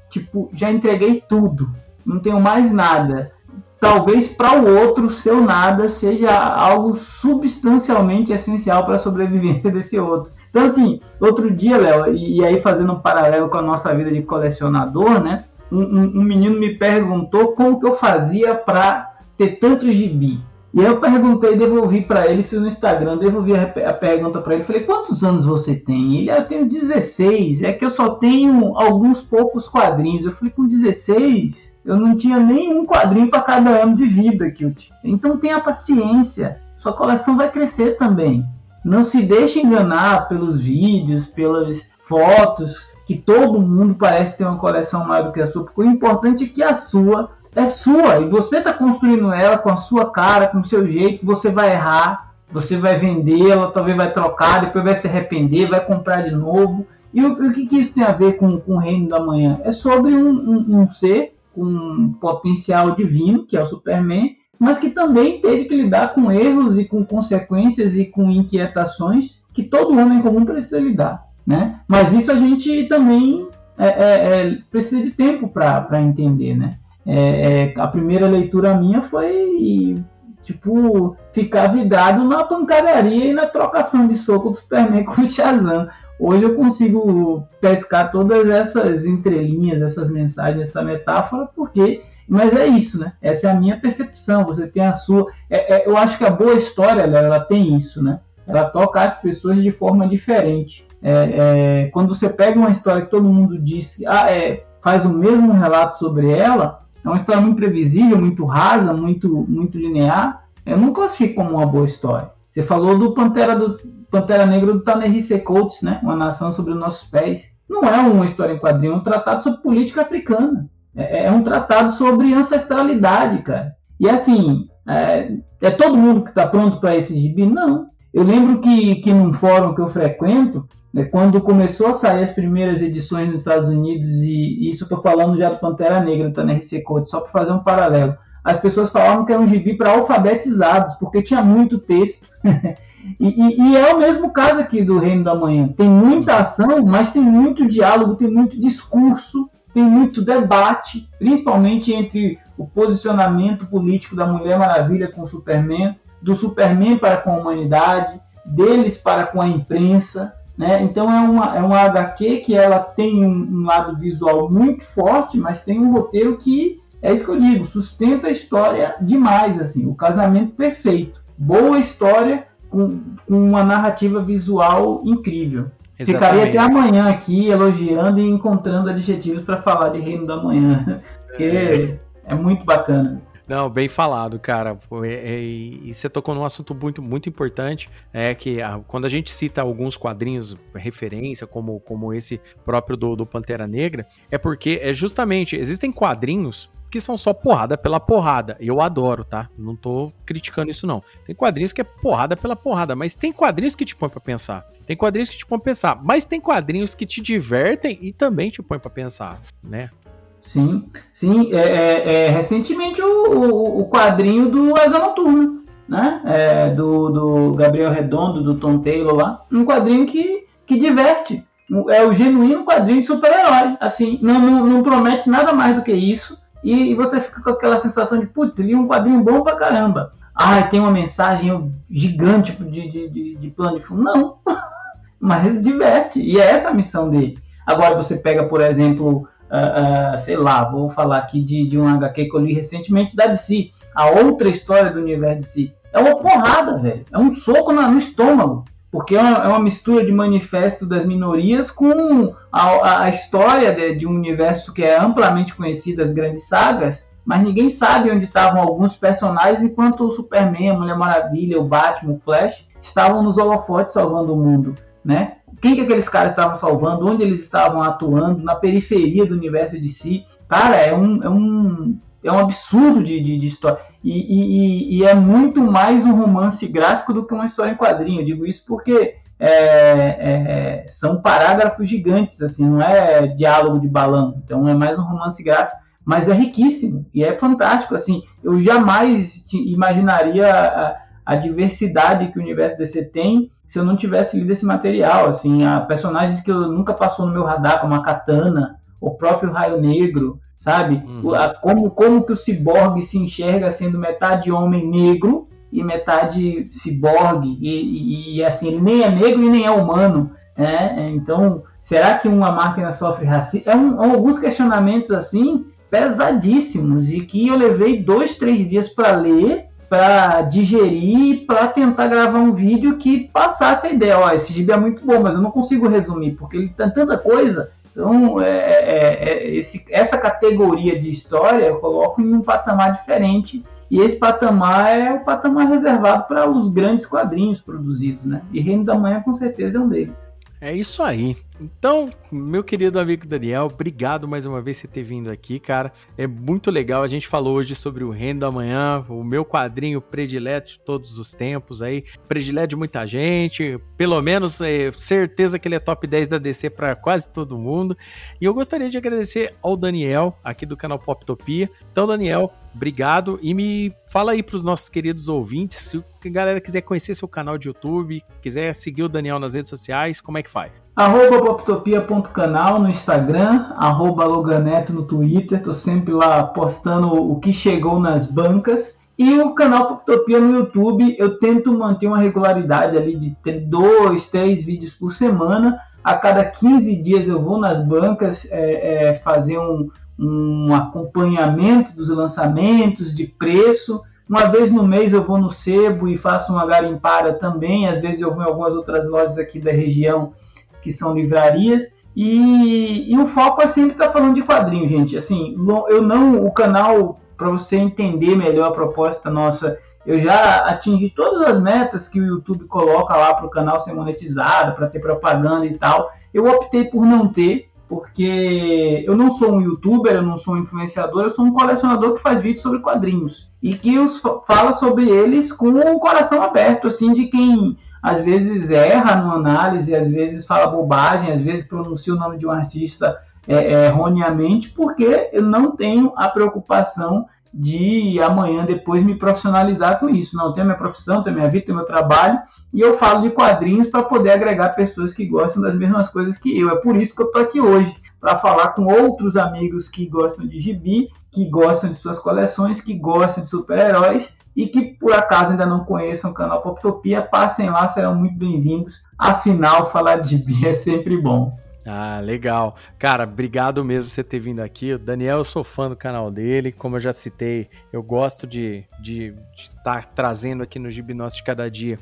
tipo, já entreguei tudo, não tenho mais nada. Talvez para o outro seu nada seja algo substancialmente essencial para a sobrevivência desse outro. Então, assim, outro dia, Léo, e, aí fazendo um paralelo com a nossa vida de colecionador, né? Um, um, um menino me perguntou como que eu fazia para ter tanto gibi. E aí eu perguntei, devolvi para ele, isso no Instagram, devolvi a, a pergunta para ele, falei, quantos anos você tem? Ele, ah, eu tenho 16, é que eu só tenho alguns poucos quadrinhos. Eu falei, com 16, eu não tinha nenhum quadrinho para cada ano de vida, Kilt. Então tenha paciência, sua coleção vai crescer também. Não se deixe enganar pelos vídeos, pelas fotos, que todo mundo parece ter uma coleção maior do que a sua, porque o importante é que a sua é sua e você está construindo ela com a sua cara, com o seu jeito. Você vai errar, você vai vendê-la, talvez vai trocar, depois vai se arrepender, vai comprar de novo. E o, o que, que, isso tem a ver com, com o reino da manhã? É sobre um, um, um ser com um potencial divino, que é o Superman, mas que também teve que lidar com erros e com consequências e com inquietações que todo homem comum precisa lidar. Né? Mas isso a gente também é, é, é, precisa de tempo para entender. Né? É, é, a primeira leitura minha foi tipo ficar vidrado na pancadaria e na trocação de soco do Superman com o Shazam. Hoje eu consigo pescar todas essas entrelinhas, essas mensagens, essa metáfora, porque. Mas é isso, né? Essa é a minha percepção. Você tem a sua. É, é, eu acho que a boa história, ela, ela, tem isso, né? Ela toca as pessoas de forma diferente. É, é quando você pega uma história que todo mundo diz, ah, é, faz o mesmo relato sobre ela, é uma história muito previsível, muito rasa, muito, muito linear. Eu não classifico como uma boa história. Você falou do Pantera, do, Pantera Negra do Ta-Nehisi Coates, né? Uma nação sobre os nossos pés. Não é uma história em quadrinho, é um tratado sobre política africana. É, é um tratado sobre ancestralidade, cara. E assim, é, é todo mundo que está pronto para esse gibi? Não. Eu lembro que, que num fórum que eu frequento, né, quando começou a sair as primeiras edições nos Estados Unidos, e, isso estou falando já do Pantera Negra, tá na RC Code, só para fazer um paralelo. As pessoas falavam que era um gibi para alfabetizados, porque tinha muito texto. e, e, e, é o mesmo caso aqui do Reino da Manhã. Tem muita ação, mas tem muito diálogo, tem muito discurso, tem muito debate, principalmente entre o posicionamento político da Mulher Maravilha com o Superman, do Superman para com a humanidade, deles para com a imprensa. Né? Então é uma, é uma HQ que ela tem um, um lado visual muito forte, mas tem um roteiro que é isso que eu digo, sustenta a história demais, assim, o casamento perfeito. Boa história com, com uma narrativa visual incrível. Exatamente. Ficaria até amanhã aqui elogiando e encontrando adjetivos para falar de Reino da Manhã, porque é. é muito bacana. Não, bem falado, cara. E, você tocou num assunto muito, muito importante, é que a, quando a gente cita alguns quadrinhos referência, como, como esse próprio do, do Pantera Negra, é porque é justamente existem quadrinhos que são só porrada pela porrada. Eu adoro, tá? Não tô criticando isso, não. Tem quadrinhos que é porrada pela porrada, mas tem quadrinhos que te põem pra pensar. Tem quadrinhos que te põem pra pensar, mas tem quadrinhos que te divertem e também te põem pra pensar, né? Sim, sim. É, é, é recentemente o, o, o, quadrinho do Asa Noturna, né? É, do, do Gabriel Redondo, do Tom Taylor lá. Um quadrinho que, que diverte. É o genuíno quadrinho de super-herói. Assim, não, não, não, promete nada mais do que isso. E, e você fica com aquela sensação de, putz, li um quadrinho bom pra caramba. Ah, tem uma mensagem gigante de, de, de, de plano de fundo. Não. Mas diverte. E é essa a missão dele. Agora você pega, por exemplo, uh, sei lá, vou falar aqui de, de um HQ que eu li recentemente da DC, a outra história do universo DC. É uma porrada, velho. É um soco no, no estômago. Porque é uma, é uma, mistura de manifesto das minorias com a, a história de, de, um universo que é amplamente conhecido, as grandes sagas, mas ninguém sabe onde estavam alguns personagens, enquanto o Superman, a Mulher Maravilha, o Batman, o Flash estavam nos holofotes salvando o mundo, né? quem que aqueles caras estavam salvando, onde eles estavam atuando, na periferia do universo de si. Cara, é um, é um, é um absurdo de, de, de história. E, e, e, é muito mais um romance gráfico do que uma história em quadrinho. Eu digo isso porque é, é, são parágrafos gigantes, assim, não é diálogo de balão. Então é mais um romance gráfico, mas é riquíssimo e é fantástico. Assim, eu jamais imaginaria a, diversidade que o universo DC tem se eu não tivesse lido esse material, assim, há personagens que eu nunca passou no meu radar, como a Katana, o próprio Raio Negro, sabe? Uhum. A, como, como que o ciborgue se enxerga sendo metade homem negro e metade ciborgue, e, e, e assim, ele nem é negro e nem é humano, né? Então, será que uma máquina sofre racismo? É um, alguns questionamentos, assim, pesadíssimos, e que eu levei dois, três dias para ler, para digerir, para tentar gravar um vídeo que passasse a ideia. Ó, esse gibi é muito bom, mas eu não consigo resumir, porque ele tem tanta coisa. Então, é, é, é, esse, essa categoria de história eu coloco em um patamar diferente. E esse patamar é o patamar reservado para os grandes quadrinhos produzidos, né? E Reino da Manhã, com certeza, é um deles. É isso aí. Então, meu querido amigo Daniel, obrigado mais uma vez por ter vindo aqui, cara. É muito legal. A gente falou hoje sobre o Reino da Manhã, o meu quadrinho predileto de todos os tempos aí, predileto de muita gente, pelo menos é, certeza que ele é top 10 da DC para quase todo mundo. E eu gostaria de agradecer ao Daniel, aqui do canal Poptopia. Então, Daniel, obrigado e me fala aí para os nossos queridos ouvintes, se a galera quiser conhecer seu canal de YouTube, quiser seguir o Daniel nas redes sociais, como é que faz? Arroba poptopia.canal no Instagram, arroba Loganeto no Twitter, tô sempre lá postando o que chegou nas bancas. E o canal Poptopia no YouTube, eu tento manter uma regularidade ali de dois, três vídeos por semana. A cada 15 dias eu vou nas bancas é, é, fazer um, um acompanhamento dos lançamentos, de preço. Uma vez no mês eu vou no sebo e faço uma garimpada também. Às vezes eu vou em algumas outras lojas aqui da região que são livrarias. E, e o foco é sempre estar tá falando de quadrinho, gente. Assim, eu não. O canal para você entender melhor a proposta nossa. Eu já atingi todas as metas que o YouTube coloca lá para o canal ser monetizado, para ter propaganda e tal. Eu optei por não ter, porque eu não sou um youtuber, eu não sou um influenciador, eu sou um colecionador que faz vídeos sobre quadrinhos. E que os fala sobre eles com o coração aberto, assim, de quem às vezes erra no análise, às vezes fala bobagem, às vezes pronuncia o nome de um artista é, erroneamente, porque eu não tenho a preocupação de amanhã depois me profissionalizar com isso. Não, tenho minha profissão, tenho minha vida, tenho meu trabalho e eu falo de quadrinhos para poder agregar pessoas que gostam das mesmas coisas que eu. É por isso que eu estou aqui hoje, para falar com outros amigos que gostam de gibi, que gostam de suas coleções, que gostam de super-heróis e que por acaso ainda não conheçam o canal Poptopia, passem lá, serão muito bem-vindos. Afinal, falar de gibi é sempre bom. Ah, legal. Cara, obrigado mesmo por você ter vindo aqui. O Daniel, eu sou fã do canal dele. Como eu já citei, eu gosto de estar de, de tá trazendo aqui no Gibi de Cada Dia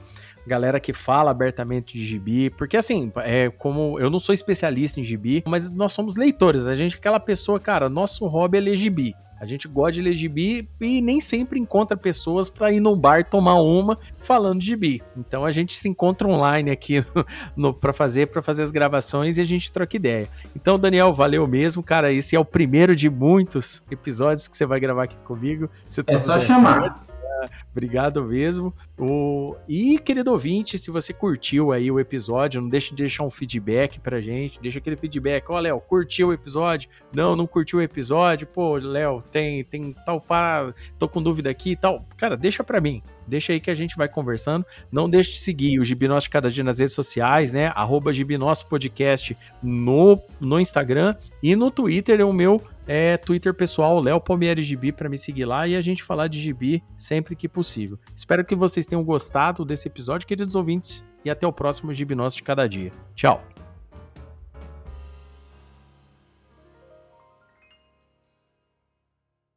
galera que fala abertamente de gibi, porque assim, é como eu não sou especialista em gibi, mas nós somos leitores, a gente é aquela pessoa, cara, nosso hobby é ler gibi. A gente gosta de ler gibi e nem sempre encontra pessoas para ir no bar tomar uma falando de gibi. Então a gente se encontra online aqui para fazer para fazer as gravações e a gente troca ideia. Então, Daniel, valeu mesmo, cara. Esse é o primeiro de muitos episódios que você vai gravar aqui comigo. é só chamar. Certo. Obrigado mesmo. O... E, querido ouvinte, se você curtiu aí o episódio, não deixe de deixar um feedback pra gente. Deixa aquele feedback. Ó, oh, Léo, curtiu o episódio? Não, não curtiu o episódio? Pô, Léo, tem, tem tal para. Tô com dúvida aqui e tal. Cara, deixa pra mim. Deixa aí que a gente vai conversando. Não deixe de seguir o Gibinós de Cada Dia nas redes sociais, né? Arroba Gibinós Podcast no, no Instagram e no Twitter é o meu é Twitter pessoal, Léo Palmieri Gibi, para me seguir lá e a gente falar de gibi sempre que possível. Espero que vocês tenham gostado desse episódio, queridos ouvintes, e até o próximo Gibi Nosso de Cada Dia. Tchau!